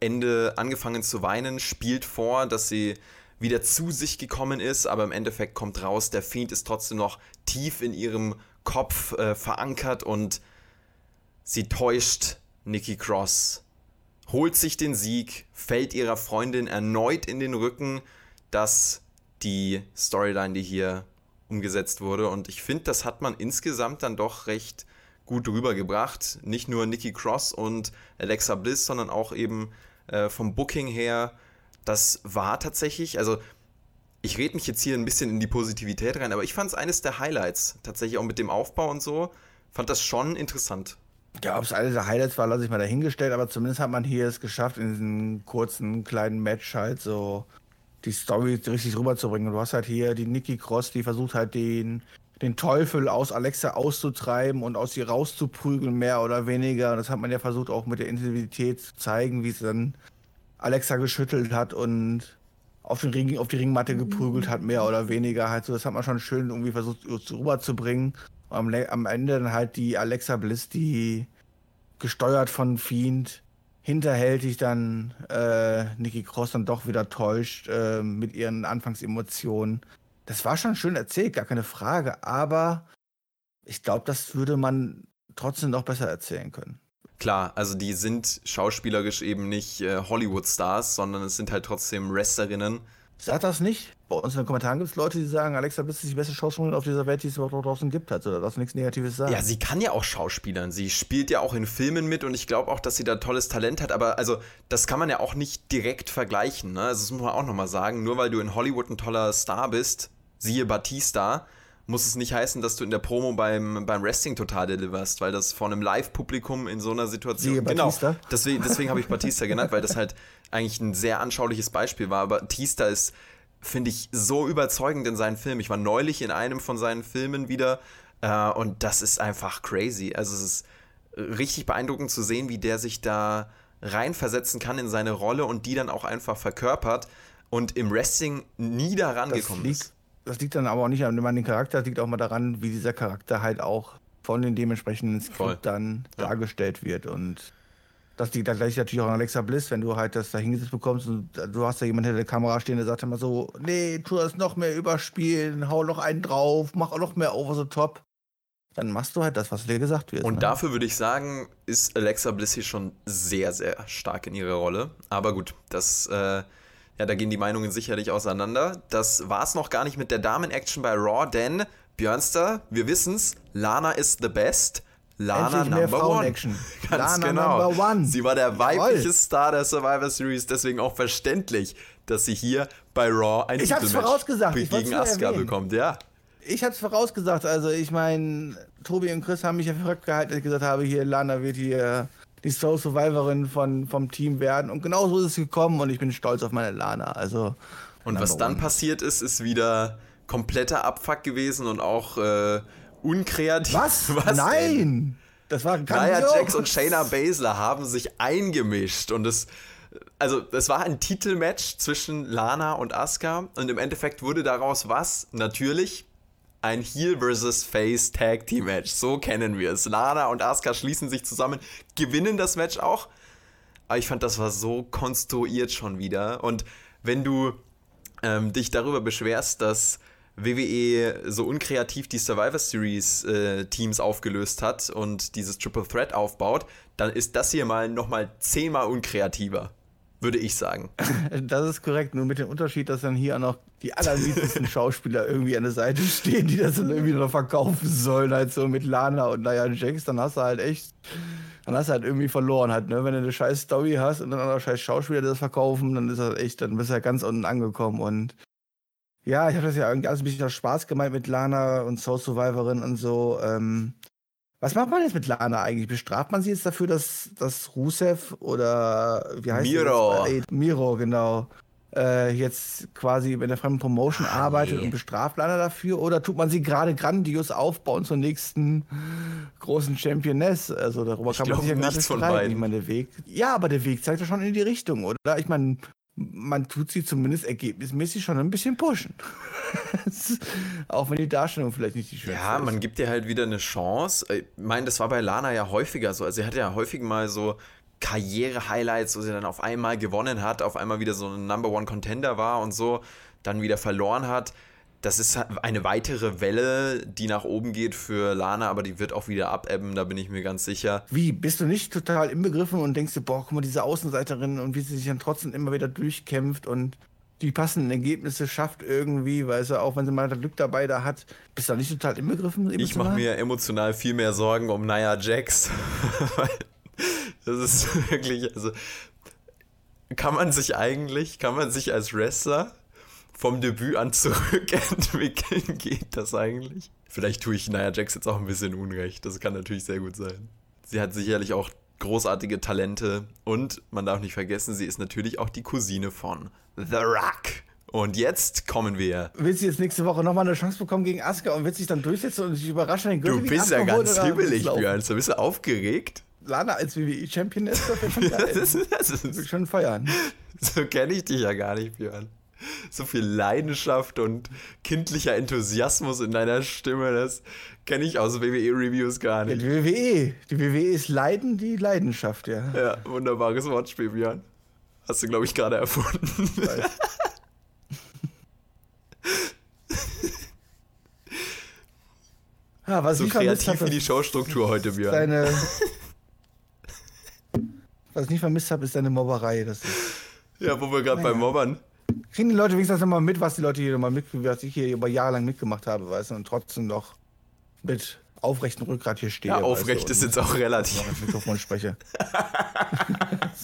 Ende angefangen zu weinen, spielt vor, dass sie wieder zu sich gekommen ist, aber im Endeffekt kommt raus, der Fiend ist trotzdem noch tief in ihrem Kopf äh, verankert und sie täuscht Nikki Cross, holt sich den Sieg, fällt ihrer Freundin erneut in den Rücken. Das die Storyline, die hier umgesetzt wurde. Und ich finde, das hat man insgesamt dann doch recht gut rübergebracht. Nicht nur Nikki Cross und Alexa Bliss, sondern auch eben äh, vom Booking her. Das war tatsächlich, also ich rede mich jetzt hier ein bisschen in die Positivität rein, aber ich fand es eines der Highlights. Tatsächlich auch mit dem Aufbau und so. Fand das schon interessant. Ja, ob es eines der Highlights war, lasse ich mal dahingestellt, aber zumindest hat man hier es geschafft, in diesem kurzen kleinen Match halt so die Story richtig rüberzubringen. Du hast halt hier die Nikki Cross, die versucht halt den den Teufel aus Alexa auszutreiben und aus ihr rauszuprügeln, mehr oder weniger. Und das hat man ja versucht auch mit der Intensität zu zeigen, wie es dann Alexa geschüttelt hat und auf, den Ring, auf die Ringmatte geprügelt hat, mehr oder weniger. Halt so, das hat man schon schön irgendwie versucht rüberzubringen. Am, am Ende dann halt die Alexa Bliss, die gesteuert von Fiend hinterhältig dann äh, Nikki Cross dann doch wieder täuscht äh, mit ihren Anfangsemotionen das war schon schön erzählt, gar keine Frage, aber ich glaube, das würde man trotzdem noch besser erzählen können. Klar, also die sind schauspielerisch eben nicht äh, Hollywood-Stars, sondern es sind halt trotzdem Wrestlerinnen. Sag das nicht. Bei uns in den Kommentaren gibt es Leute, die sagen, Alexa Bliss ist die beste Schauspielerin auf dieser Welt, die es überhaupt draußen gibt. Also da darfst du nichts Negatives sagen. Ja, sie kann ja auch Schauspielern. Sie spielt ja auch in Filmen mit und ich glaube auch, dass sie da tolles Talent hat. Aber also das kann man ja auch nicht direkt vergleichen. Ne? Also das muss man auch nochmal sagen. Nur weil du in Hollywood ein toller Star bist, siehe Batista, muss es nicht heißen, dass du in der Promo beim, beim Wrestling total deliverst, weil das vor einem Live-Publikum in so einer Situation. Siehe genau, Batista. Deswegen, deswegen habe ich Batista genannt, weil das halt eigentlich ein sehr anschauliches Beispiel war. Aber Batista ist, finde ich, so überzeugend in seinen Filmen. Ich war neulich in einem von seinen Filmen wieder äh, und das ist einfach crazy. Also es ist richtig beeindruckend zu sehen, wie der sich da reinversetzen kann in seine Rolle und die dann auch einfach verkörpert und im Wrestling nie daran das gekommen ist das liegt dann aber auch nicht an dem Charakter, das liegt auch mal daran, wie dieser Charakter halt auch von den dementsprechenden Skript dann ja. dargestellt wird. Und das liegt dann gleich natürlich auch an Alexa Bliss, wenn du halt das da hingesetzt bekommst und du hast da jemanden hinter der Kamera stehen, der sagt immer so, nee, tu das noch mehr überspielen, hau noch einen drauf, mach auch noch mehr over the top. Dann machst du halt das, was dir gesagt wird. Und ne? dafür würde ich sagen, ist Alexa Bliss hier schon sehr, sehr stark in ihrer Rolle. Aber gut, das äh, ja, da gehen die Meinungen sicherlich auseinander. Das war es noch gar nicht mit der Damen-Action bei Raw, denn Björnster, wir wissen's, Lana ist the best. Lana Endlich Number One. (laughs) Ganz Lana genau. Number One. Sie war der weibliche Jawohl. Star der Survivor Series, deswegen auch verständlich, dass sie hier bei Raw ein ich hab's vorausgesagt. Ich gegen Asuka bekommt, ja. Ich hab's vorausgesagt, also ich meine, Tobi und Chris haben mich ja verrückt gehalten, dass ich gesagt habe, hier Lana wird hier die Soul Survivorin von, vom Team werden. Und genau so ist es gekommen und ich bin stolz auf meine Lana. Also, und was dann passiert ist, ist wieder kompletter Abfuck gewesen und auch äh, unkreativ. Was? (laughs) was Nein! Denn? Das war Nia Jax und Shayna Baszler haben sich eingemischt und es also es war ein Titelmatch zwischen Lana und Asuka und im Endeffekt wurde daraus was? Natürlich ein Heel vs. Face Tag Team Match. So kennen wir es. Lana und Asuka schließen sich zusammen, gewinnen das Match auch. Aber ich fand, das war so konstruiert schon wieder. Und wenn du ähm, dich darüber beschwerst, dass WWE so unkreativ die Survivor Series äh, Teams aufgelöst hat und dieses Triple Threat aufbaut, dann ist das hier mal nochmal zehnmal unkreativer würde ich sagen. (laughs) Das ist korrekt, nur mit dem Unterschied, dass dann hier auch noch die allerliebsten (laughs) Schauspieler irgendwie an der Seite stehen, die das dann irgendwie noch verkaufen sollen, halt so mit Lana und Nia Jax, dann hast du halt echt, dann hast du halt irgendwie verloren halt, ne? Wenn du eine scheiß Story hast und dann auch noch scheiß Schauspieler, die das verkaufen, dann ist das echt, dann bist du ja ganz unten angekommen und ja, ich habe das ja irgendwie alles ein bisschen Spaß gemeint mit Lana und Soul Survivorin und so. Ähm, was macht man jetzt mit Lana eigentlich? Bestraft man sie jetzt dafür, dass, dass Rusev oder wie heißt Miro. Äh, Miro, genau. Äh, jetzt quasi in der fremden Promotion ah, arbeitet nee. und bestraft Lana dafür? Oder tut man sie gerade grandios aufbauen zur nächsten großen Championess? Also darüber ich kann man sich ja gar nicht streiten. Ich meine, der Weg. Ja, aber der Weg zeigt ja schon in die Richtung, oder? Ich meine, man tut sie zumindest ergebnismäßig schon ein bisschen pushen. (laughs) Auch wenn die Darstellung vielleicht nicht die schönste ja, ist. Ja, man gibt ihr halt wieder eine Chance. Ich meine, das war bei Lana ja häufiger so. Also sie hatte ja häufig mal so Karriere-Highlights, wo sie dann auf einmal gewonnen hat, auf einmal wieder so ein Number One Contender war und so, dann wieder verloren hat das ist eine weitere Welle, die nach oben geht für Lana, aber die wird auch wieder abebben, da bin ich mir ganz sicher. Wie, bist du nicht total inbegriffen und denkst dir, boah, guck mal, diese Außenseiterin und wie sie sich dann trotzdem immer wieder durchkämpft und die passenden Ergebnisse schafft irgendwie, weil sie auch wenn sie mal das Glück dabei da hat, bist du nicht total inbegriffen? Emotional? Ich mache mir emotional viel mehr Sorgen um Nia Jax. (laughs) das ist wirklich, also kann man sich eigentlich, kann man sich als Wrestler vom Debüt an zurückentwickeln (laughs) geht das eigentlich? Vielleicht tue ich Nia Jax jetzt auch ein bisschen Unrecht. Das kann natürlich sehr gut sein. Sie hat sicherlich auch großartige Talente und man darf nicht vergessen, sie ist natürlich auch die Cousine von The Rock. Und jetzt kommen wir. Willst du jetzt nächste Woche nochmal eine Chance bekommen gegen Asuka und willst dich dann durchsetzen und dich überraschen? Den Gürtel du bist ja ganz hibbelig, Björn. Du bist du aufgeregt? Lana als das schon (laughs) geil. das, ist, das ist, schon feiern. So kenne ich dich ja gar nicht, Björn so viel Leidenschaft und kindlicher Enthusiasmus in deiner Stimme, das kenne ich aus WWE-Reviews gar nicht. Ja, die WWE. Die WWE ist Leiden, die Leidenschaft, ja. Ja, wunderbares Wortspiel, Björn. Hast du, glaube ich, gerade erfunden. ja, was so kreativ wie die Showstruktur heute, Björn. Deine, was ich nicht vermisst habe, ist deine Mobberei. Das ist, ja, wo wir gerade naja. beim Mobbern kriegen die Leute wenigstens immer mit, was die Leute hier immer mit, was ich hier über Jahre lang mitgemacht habe, weißt du, und trotzdem noch mit aufrechtem Rückgrat hier stehe. Ja, aufrecht weißt du, ist jetzt auch relativ. Ich Mikrofon spreche. (laughs)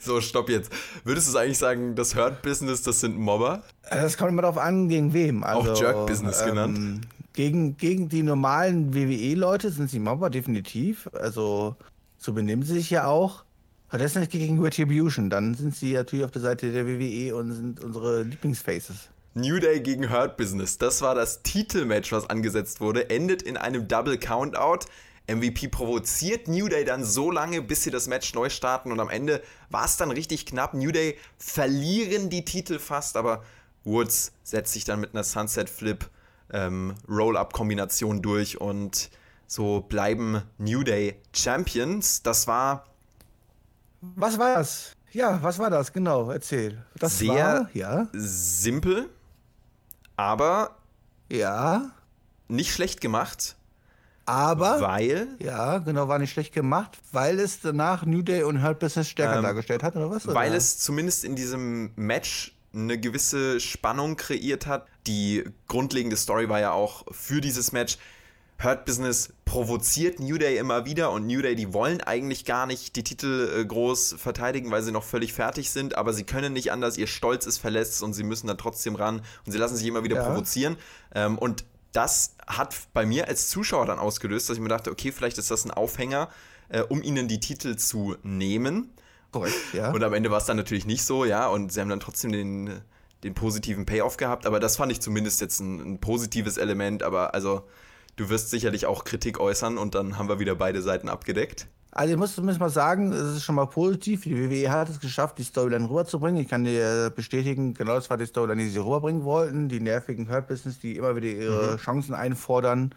so, stopp jetzt. Würdest du eigentlich sagen, das Hurt-Business, das sind Mobber? Äh, das kommt immer darauf an, gegen wem. Also, auch Jerk-Business ähm, genannt. Gegen, gegen die normalen WWE-Leute sind sie Mobber, definitiv. Also, so benehmen sie sich ja auch. Aber das ist nicht gegen Retribution. Dann sind sie natürlich auf der Seite der WWE und sind unsere Lieblingsfaces. New Day gegen Hurt Business. Das war das Titelmatch, was angesetzt wurde. Endet in einem Double Countout. MVP provoziert New Day dann so lange, bis sie das Match neu starten. Und am Ende war es dann richtig knapp. New Day verlieren die Titel fast, aber Woods setzt sich dann mit einer Sunset Flip ähm, Roll-Up-Kombination durch und so bleiben New Day Champions. Das war was war das? Ja, was war das? Genau, erzähl. Das Sehr war, ja. simpel, aber ja. nicht schlecht gemacht. Aber, weil, ja, genau, war nicht schlecht gemacht, weil es danach New Day und Hurt Business stärker ähm, dargestellt hat, oder was? Oder? Weil es zumindest in diesem Match eine gewisse Spannung kreiert hat. Die grundlegende Story war ja auch für dieses Match, Hurt Business provoziert New Day immer wieder und New Day, die wollen eigentlich gar nicht die Titel äh, groß verteidigen, weil sie noch völlig fertig sind, aber sie können nicht anders, ihr Stolz ist verletzt und sie müssen dann trotzdem ran und sie lassen sich immer wieder ja. provozieren. Ähm, und das hat bei mir als Zuschauer dann ausgelöst, dass ich mir dachte, okay, vielleicht ist das ein Aufhänger, äh, um ihnen die Titel zu nehmen. Korrekt, ja. Und am Ende war es dann natürlich nicht so, ja, und sie haben dann trotzdem den, den positiven Payoff gehabt, aber das fand ich zumindest jetzt ein, ein positives Element, aber also Du wirst sicherlich auch Kritik äußern und dann haben wir wieder beide Seiten abgedeckt. Also ich muss zumindest mal sagen, es ist schon mal positiv. Die WWE hat es geschafft, die Storyline rüberzubringen. Ich kann dir bestätigen, genau das war die Storyline, die sie rüberbringen wollten. Die nervigen Hurt Business, die immer wieder ihre mhm. Chancen einfordern.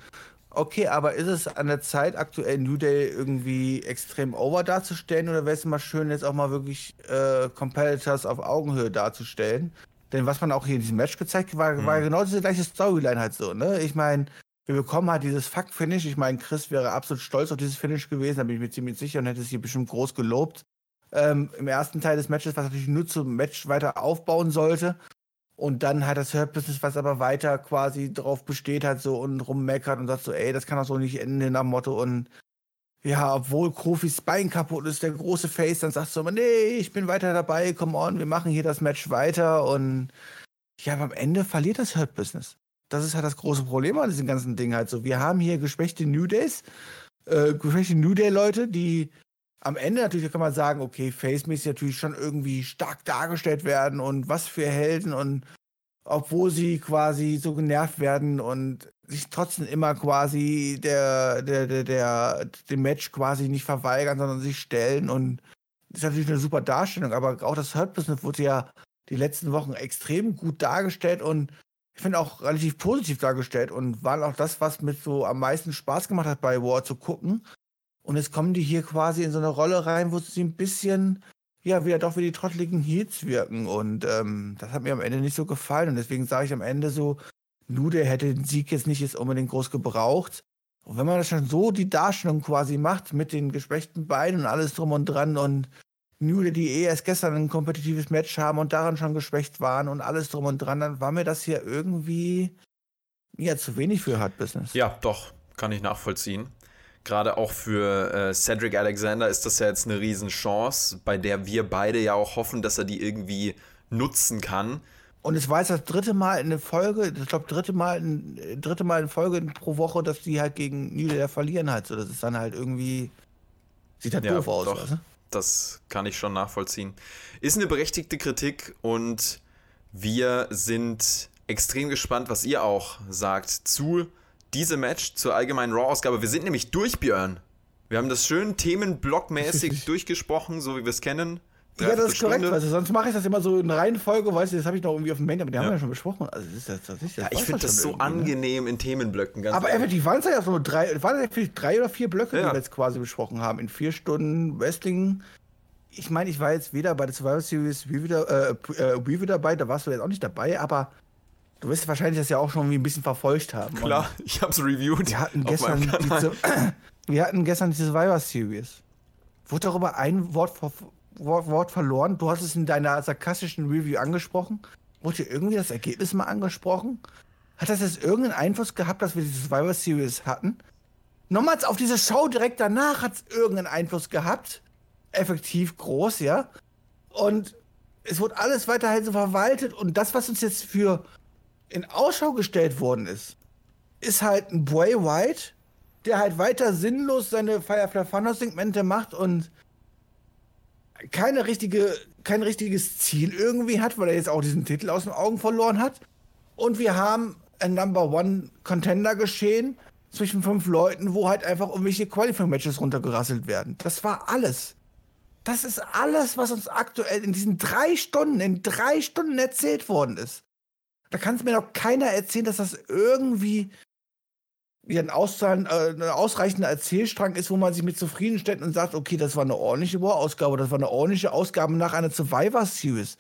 Okay, aber ist es an der Zeit, aktuell New Day irgendwie extrem over darzustellen oder wäre es mal schön, jetzt auch mal wirklich äh, Competitors auf Augenhöhe darzustellen? Denn was man auch hier in diesem Match gezeigt hat, war, mhm. war genau diese gleiche Storyline halt so, ne? Ich meine, wir bekommen halt dieses Fuck-Finish. Ich meine, Chris wäre absolut stolz auf dieses Finish gewesen, da bin ich mir ziemlich sicher und hätte es hier bestimmt groß gelobt. Ähm, Im ersten Teil des Matches, was natürlich nur zum Match weiter aufbauen sollte. Und dann hat das Hurt Business, was aber weiter quasi drauf besteht, halt so und rummeckert und sagt so, ey, das kann doch so nicht enden nach Motto. Und ja, obwohl Kofis Bein kaputt ist, der große Face, dann sagst du immer, nee, ich bin weiter dabei, come on, wir machen hier das Match weiter. Und ja, am Ende verliert das Hurt Business das ist halt das große Problem an diesem ganzen Ding halt so. Wir haben hier geschwächte New Days, äh, geschwächte New Day-Leute, die am Ende natürlich kann man sagen, okay, face-mäßig natürlich schon irgendwie stark dargestellt werden und was für Helden und obwohl sie quasi so genervt werden und sich trotzdem immer quasi der, der, der, der, dem Match quasi nicht verweigern, sondern sich stellen und das ist natürlich eine super Darstellung, aber auch das Hurt Business wurde ja die letzten Wochen extrem gut dargestellt und ich finde auch relativ positiv dargestellt und waren auch das, was mit so am meisten Spaß gemacht hat bei War zu gucken. Und jetzt kommen die hier quasi in so eine Rolle rein, wo sie ein bisschen, ja, wieder doch wie die trotteligen Heats wirken. Und ähm, das hat mir am Ende nicht so gefallen. Und deswegen sage ich am Ende so, Nude hätte den Sieg jetzt nicht jetzt unbedingt groß gebraucht. Und wenn man das schon so die Darstellung quasi macht, mit den geschwächten Beinen und alles drum und dran und Nude, die eh erst gestern ein kompetitives Match haben und daran schon geschwächt waren und alles drum und dran, dann war mir das hier irgendwie ja zu wenig für Hard Business. Ja, doch, kann ich nachvollziehen. Gerade auch für äh, Cedric Alexander ist das ja jetzt eine Riesenchance, bei der wir beide ja auch hoffen, dass er die irgendwie nutzen kann. Und es war jetzt das dritte Mal in Folge, ich glaube, dritte Mal, dritte Mal in Folge pro Woche, dass die halt gegen New verlieren halt. So, das ist dann halt irgendwie. Sieht halt ja, doof aus, doch. weißt du? Das kann ich schon nachvollziehen. Ist eine berechtigte Kritik und wir sind extrem gespannt, was ihr auch sagt zu diesem Match, zur allgemeinen Raw-Ausgabe. Wir sind nämlich durch, Björn. Wir haben das schön themenblockmäßig (laughs) durchgesprochen, so wie wir es kennen. Ja, das ist korrekt, weißt du, sonst mache ich das immer so in Reihenfolge, weißt du, das habe ich noch irgendwie auf dem Main, aber die ja. haben wir ja schon besprochen. Also das ist das, das ist, das ja, ich finde das so ne? angenehm in Themenblöcken. Ganz aber effektiv waren es ja so drei, waren ja drei oder vier Blöcke, ja. die wir jetzt quasi besprochen haben. In vier Stunden Wrestling. Ich meine, ich war jetzt weder bei der Survivor Series wie wieder, äh, äh, wie wieder dabei, da warst du jetzt auch nicht dabei, aber du wirst wahrscheinlich das ja auch schon wie ein bisschen verfolgt haben. Klar, Und ich habe es reviewed. Wir hatten, gestern diese, (clears throat) wir hatten gestern die Survivor Series. Wurde darüber ein Wort Wort, verloren. Du hast es in deiner sarkastischen Review angesprochen. Wurde irgendwie das Ergebnis mal angesprochen? Hat das jetzt irgendeinen Einfluss gehabt, dass wir diese Survivor Series hatten? Nochmals auf diese Show direkt danach hat es irgendeinen Einfluss gehabt. Effektiv groß, ja. Und es wurde alles weiterhin so verwaltet. Und das, was uns jetzt für in Ausschau gestellt worden ist, ist halt ein Bray White, der halt weiter sinnlos seine Firefly Thunder Segmente macht und keine richtige, kein richtiges Ziel irgendwie hat, weil er jetzt auch diesen Titel aus den Augen verloren hat. Und wir haben ein Number One Contender geschehen zwischen fünf Leuten, wo halt einfach irgendwelche Qualifying-Matches runtergerasselt werden. Das war alles. Das ist alles, was uns aktuell in diesen drei Stunden, in drei Stunden erzählt worden ist. Da kann es mir doch keiner erzählen, dass das irgendwie wie ein, Auszahlen, äh, ein ausreichender Erzählstrang ist, wo man sich mit zufriedenstellt und sagt, okay, das war eine ordentliche War-Ausgabe, das war eine ordentliche Ausgabe nach einer Survivor Series.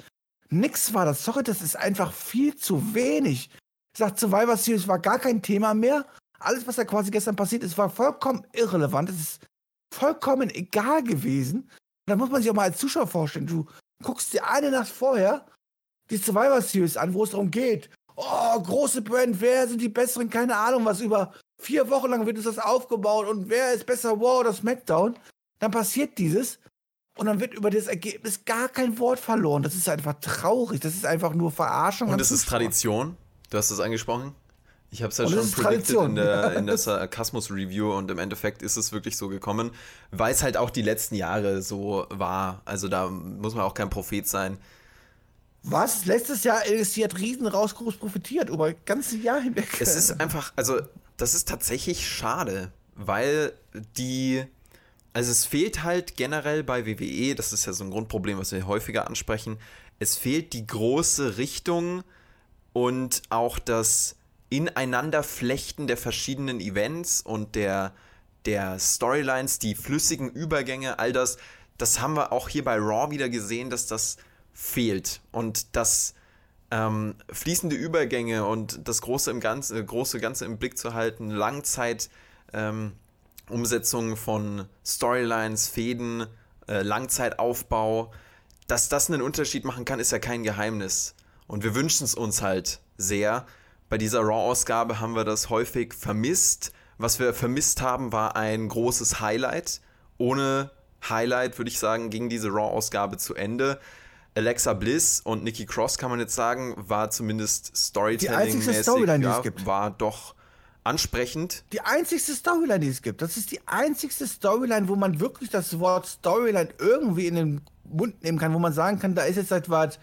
Nix war das. Sorry, das ist einfach viel zu wenig. Ich sag, Survivor Series war gar kein Thema mehr. Alles, was da quasi gestern passiert ist, war vollkommen irrelevant. Es ist vollkommen egal gewesen. da muss man sich auch mal als Zuschauer vorstellen. Du guckst dir eine Nacht vorher die Survivor Series an, wo es darum geht. Oh, große Brand, wer sind die Besseren? Keine Ahnung, was über Vier Wochen lang wird uns das aufgebaut und wer ist besser, Wow oder SmackDown? Dann passiert dieses und dann wird über das Ergebnis gar kein Wort verloren. Das ist einfach traurig. Das ist einfach nur Verarschung. Und das ist Tradition. Du hast es angesprochen. Ich habe es ja und schon predicted in der, in der Sarkasmus-Review und im Endeffekt ist es wirklich so gekommen, weil es halt auch die letzten Jahre so war. Also da muss man auch kein Prophet sein. Was? Letztes Jahr ist sie hat riesen raus groß profitiert, über ein ganzes Jahr hinweg. Es ist einfach, also das ist tatsächlich schade, weil die. Also es fehlt halt generell bei WWE, das ist ja so ein Grundproblem, was wir häufiger ansprechen, es fehlt die große Richtung und auch das Ineinanderflechten der verschiedenen Events und der, der Storylines, die flüssigen Übergänge, all das, das haben wir auch hier bei Raw wieder gesehen, dass das fehlt. Und das ähm, fließende Übergänge und das große, im Ganze, äh, große Ganze im Blick zu halten, Langzeit ähm, Umsetzung von Storylines, Fäden, äh, Langzeitaufbau, dass das einen Unterschied machen kann, ist ja kein Geheimnis. Und wir wünschen es uns halt sehr. Bei dieser Raw-Ausgabe haben wir das häufig vermisst. Was wir vermisst haben, war ein großes Highlight. Ohne Highlight, würde ich sagen, ging diese Raw-Ausgabe zu Ende. Alexa Bliss und Nikki Cross, kann man jetzt sagen, war zumindest Storytelling-mäßig, Storyline, ja, war doch ansprechend. Die einzigste Storyline, die es gibt. Das ist die einzigste Storyline, wo man wirklich das Wort Storyline irgendwie in den Mund nehmen kann, wo man sagen kann, da ist jetzt etwas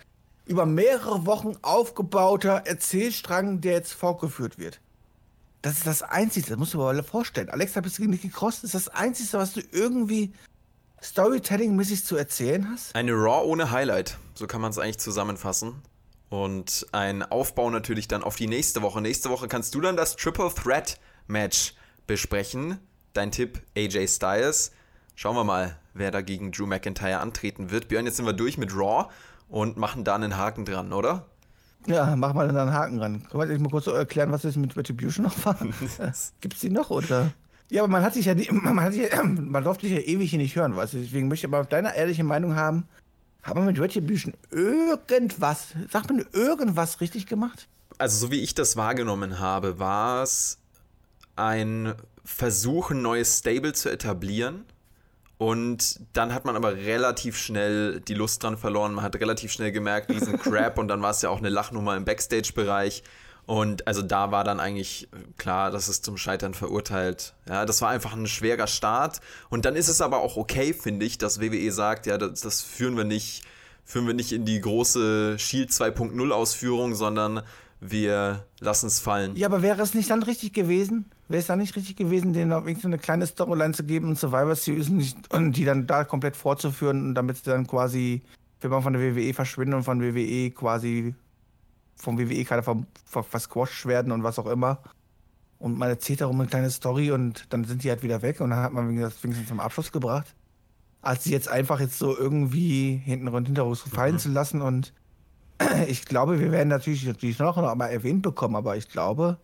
über mehrere Wochen aufgebauter Erzählstrang, der jetzt fortgeführt wird. Das ist das Einzige, das musst du dir mal vorstellen. Alexa Bliss gegen Nikki Cross ist das Einzige, was du irgendwie Storytelling-mäßig zu erzählen hast? Eine Raw ohne Highlight, so kann man es eigentlich zusammenfassen. Und ein Aufbau natürlich dann auf die nächste Woche. Nächste Woche kannst du dann das Triple Threat Match besprechen. Dein Tipp AJ Styles. Schauen wir mal, wer da gegen Drew McIntyre antreten wird. Björn, jetzt sind wir durch mit Raw und machen da einen Haken dran, oder? Ja, mach mal dann einen Haken dran. Können wir mal kurz erklären, was das mit Retribution noch (laughs) war? Gibt es die noch oder? Ja, aber man hat sich ja, (clears throat) man, hat sich ja, (clears throat) man durfte sich ja ewig hier nicht hören, weißt du? Deswegen möchte ich aber deine ehrliche Meinung haben. Hat man mit Retribution irgendwas, sagt man irgendwas richtig gemacht? Also, so wie ich das wahrgenommen habe, war es ein Versuch, ein neues Stable zu etablieren. Und dann hat man aber relativ schnell die Lust dran verloren. Man hat relativ schnell gemerkt, diesen (laughs) Crap. und dann war es ja auch eine Lachnummer im Backstage-Bereich. Und also da war dann eigentlich klar, dass es zum Scheitern verurteilt. Ja, das war einfach ein schwerer Start. Und dann ist es aber auch okay, finde ich, dass WWE sagt, ja, das, das führen wir nicht, führen wir nicht in die große Shield 2.0 Ausführung, sondern wir lassen es fallen. Ja, aber wäre es nicht dann richtig gewesen? Wäre es dann nicht richtig gewesen, denen auch irgendwie so eine kleine Storyline zu geben und Survivor Series und die dann da komplett fortzuführen, damit sie dann quasi, wenn man von der WWE verschwinden und von WWE quasi vom WWE-Kader ver ver versquashed werden und was auch immer. Und man erzählt darum eine kleine Story und dann sind die halt wieder weg und dann hat man das wenigstens zum Abschluss gebracht. Als sie jetzt einfach jetzt so irgendwie hinten und hinter uns fallen mhm. zu lassen und (clears throat) ich glaube, wir werden natürlich, natürlich noch, noch mal erwähnt bekommen, aber ich glaube,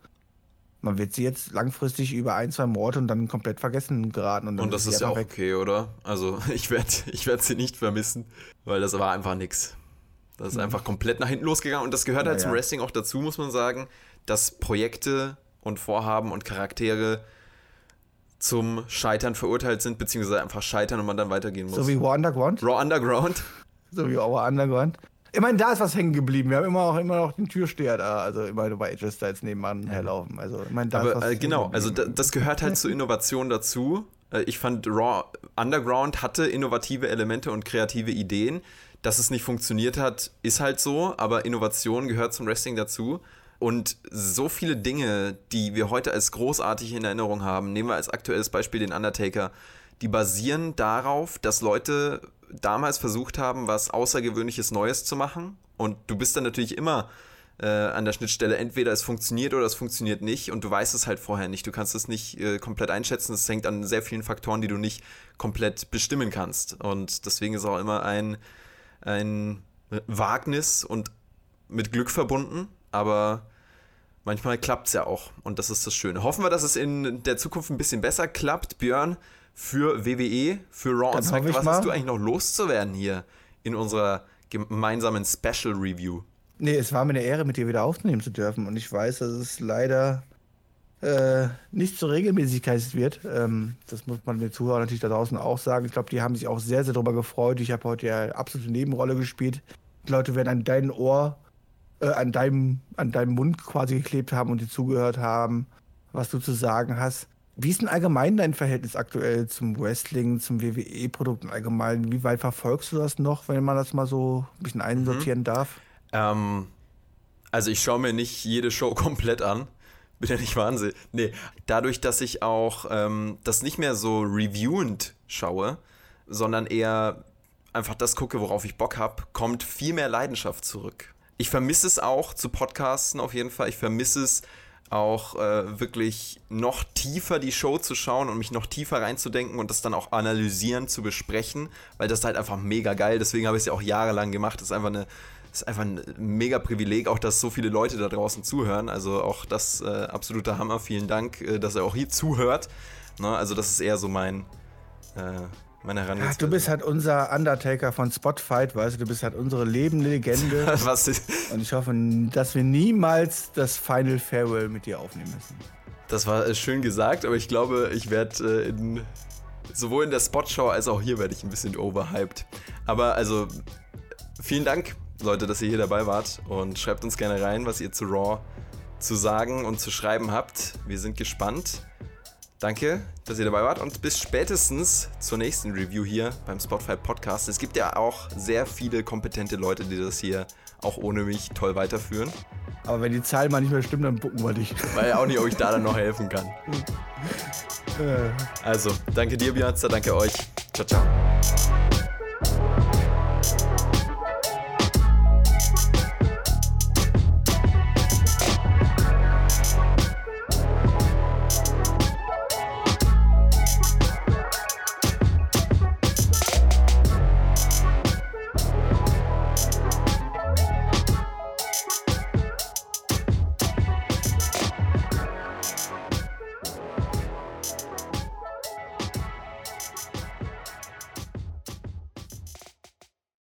man wird sie jetzt langfristig über ein, zwei Morde und dann komplett vergessen geraten. Und, und das ist ja auch weg. okay, oder? Also (laughs) ich werde ich werd sie nicht vermissen, weil das war einfach nichts. Das ist mhm. einfach komplett nach hinten losgegangen und das gehört halt ja, zum Wrestling auch dazu, muss man sagen, dass Projekte und Vorhaben und Charaktere zum Scheitern verurteilt sind, beziehungsweise einfach scheitern und man dann weitergehen muss. So wie Raw Underground? Raw Underground. So wie Raw Underground. Ich meine, da ist was hängen geblieben. Wir haben immer auch immer noch den Türsteher da, also immer bei AJ Styles nebenan herlaufen. Also, ich meine, da Aber, ist was äh, genau, also da, das gehört halt zur Innovation dazu. Äh, ich fand Raw Underground hatte innovative Elemente und kreative Ideen, dass es nicht funktioniert hat, ist halt so, aber Innovation gehört zum Wrestling dazu. Und so viele Dinge, die wir heute als großartig in Erinnerung haben, nehmen wir als aktuelles Beispiel den Undertaker, die basieren darauf, dass Leute damals versucht haben, was Außergewöhnliches Neues zu machen. Und du bist dann natürlich immer äh, an der Schnittstelle, entweder es funktioniert oder es funktioniert nicht und du weißt es halt vorher nicht. Du kannst es nicht äh, komplett einschätzen. Es hängt an sehr vielen Faktoren, die du nicht komplett bestimmen kannst. Und deswegen ist auch immer ein ein Wagnis und mit Glück verbunden, aber manchmal klappt es ja auch und das ist das Schöne. Hoffen wir, dass es in der Zukunft ein bisschen besser klappt, Björn, für WWE, für Raw und SmackDown. Was mal. hast du eigentlich noch loszuwerden hier in unserer gemeinsamen Special Review? Nee, es war mir eine Ehre, mit dir wieder aufnehmen zu dürfen und ich weiß, dass es leider äh, nicht zur Regelmäßigkeit wird. Ähm, das muss man den Zuhörern natürlich da draußen auch sagen. Ich glaube, die haben sich auch sehr, sehr darüber gefreut. Ich habe heute ja absolute Nebenrolle gespielt. Die Leute werden an deinem Ohr, äh, an, deinem, an deinem Mund quasi geklebt haben und dir zugehört haben, was du zu sagen hast. Wie ist denn allgemein dein Verhältnis aktuell zum Wrestling, zum WWE-Produkt allgemein? Wie weit verfolgst du das noch, wenn man das mal so ein bisschen einsortieren mhm. darf? Ähm, also ich schaue mir nicht jede Show (laughs) komplett an. Bin ja nicht Wahnsinn. Nee, dadurch, dass ich auch ähm, das nicht mehr so reviewend schaue, sondern eher einfach das gucke, worauf ich Bock habe, kommt viel mehr Leidenschaft zurück. Ich vermisse es auch zu podcasten auf jeden Fall. Ich vermisse es auch äh, wirklich noch tiefer die Show zu schauen und mich noch tiefer reinzudenken und das dann auch analysieren, zu besprechen, weil das ist halt einfach mega geil. Deswegen habe ich es ja auch jahrelang gemacht. Das ist einfach eine ist einfach ein mega Privileg, auch dass so viele Leute da draußen zuhören. Also auch das äh, absoluter Hammer. Vielen Dank, äh, dass er auch hier zuhört. Ne? Also das ist eher so mein, äh, meine Herangehensweise. Ach, du bist halt unser Undertaker von Spotfight, weißt du, du bist halt unsere lebende Legende. (laughs) Was ist? Und ich hoffe, dass wir niemals das Final Farewell mit dir aufnehmen müssen. Das war äh, schön gesagt, aber ich glaube, ich werde äh, in sowohl in der Spotshow als auch hier werde ich ein bisschen overhyped. Aber also vielen Dank Leute, dass ihr hier dabei wart und schreibt uns gerne rein, was ihr zu Raw zu sagen und zu schreiben habt. Wir sind gespannt. Danke, dass ihr dabei wart und bis spätestens zur nächsten Review hier beim Spotify Podcast. Es gibt ja auch sehr viele kompetente Leute, die das hier auch ohne mich toll weiterführen. Aber wenn die Zahl mal nicht mehr stimmt, dann bucken wir dich. Weil auch nicht, ob ich da dann noch helfen kann. (laughs) Also, danke dir, Björn, danke euch. Ciao, ciao.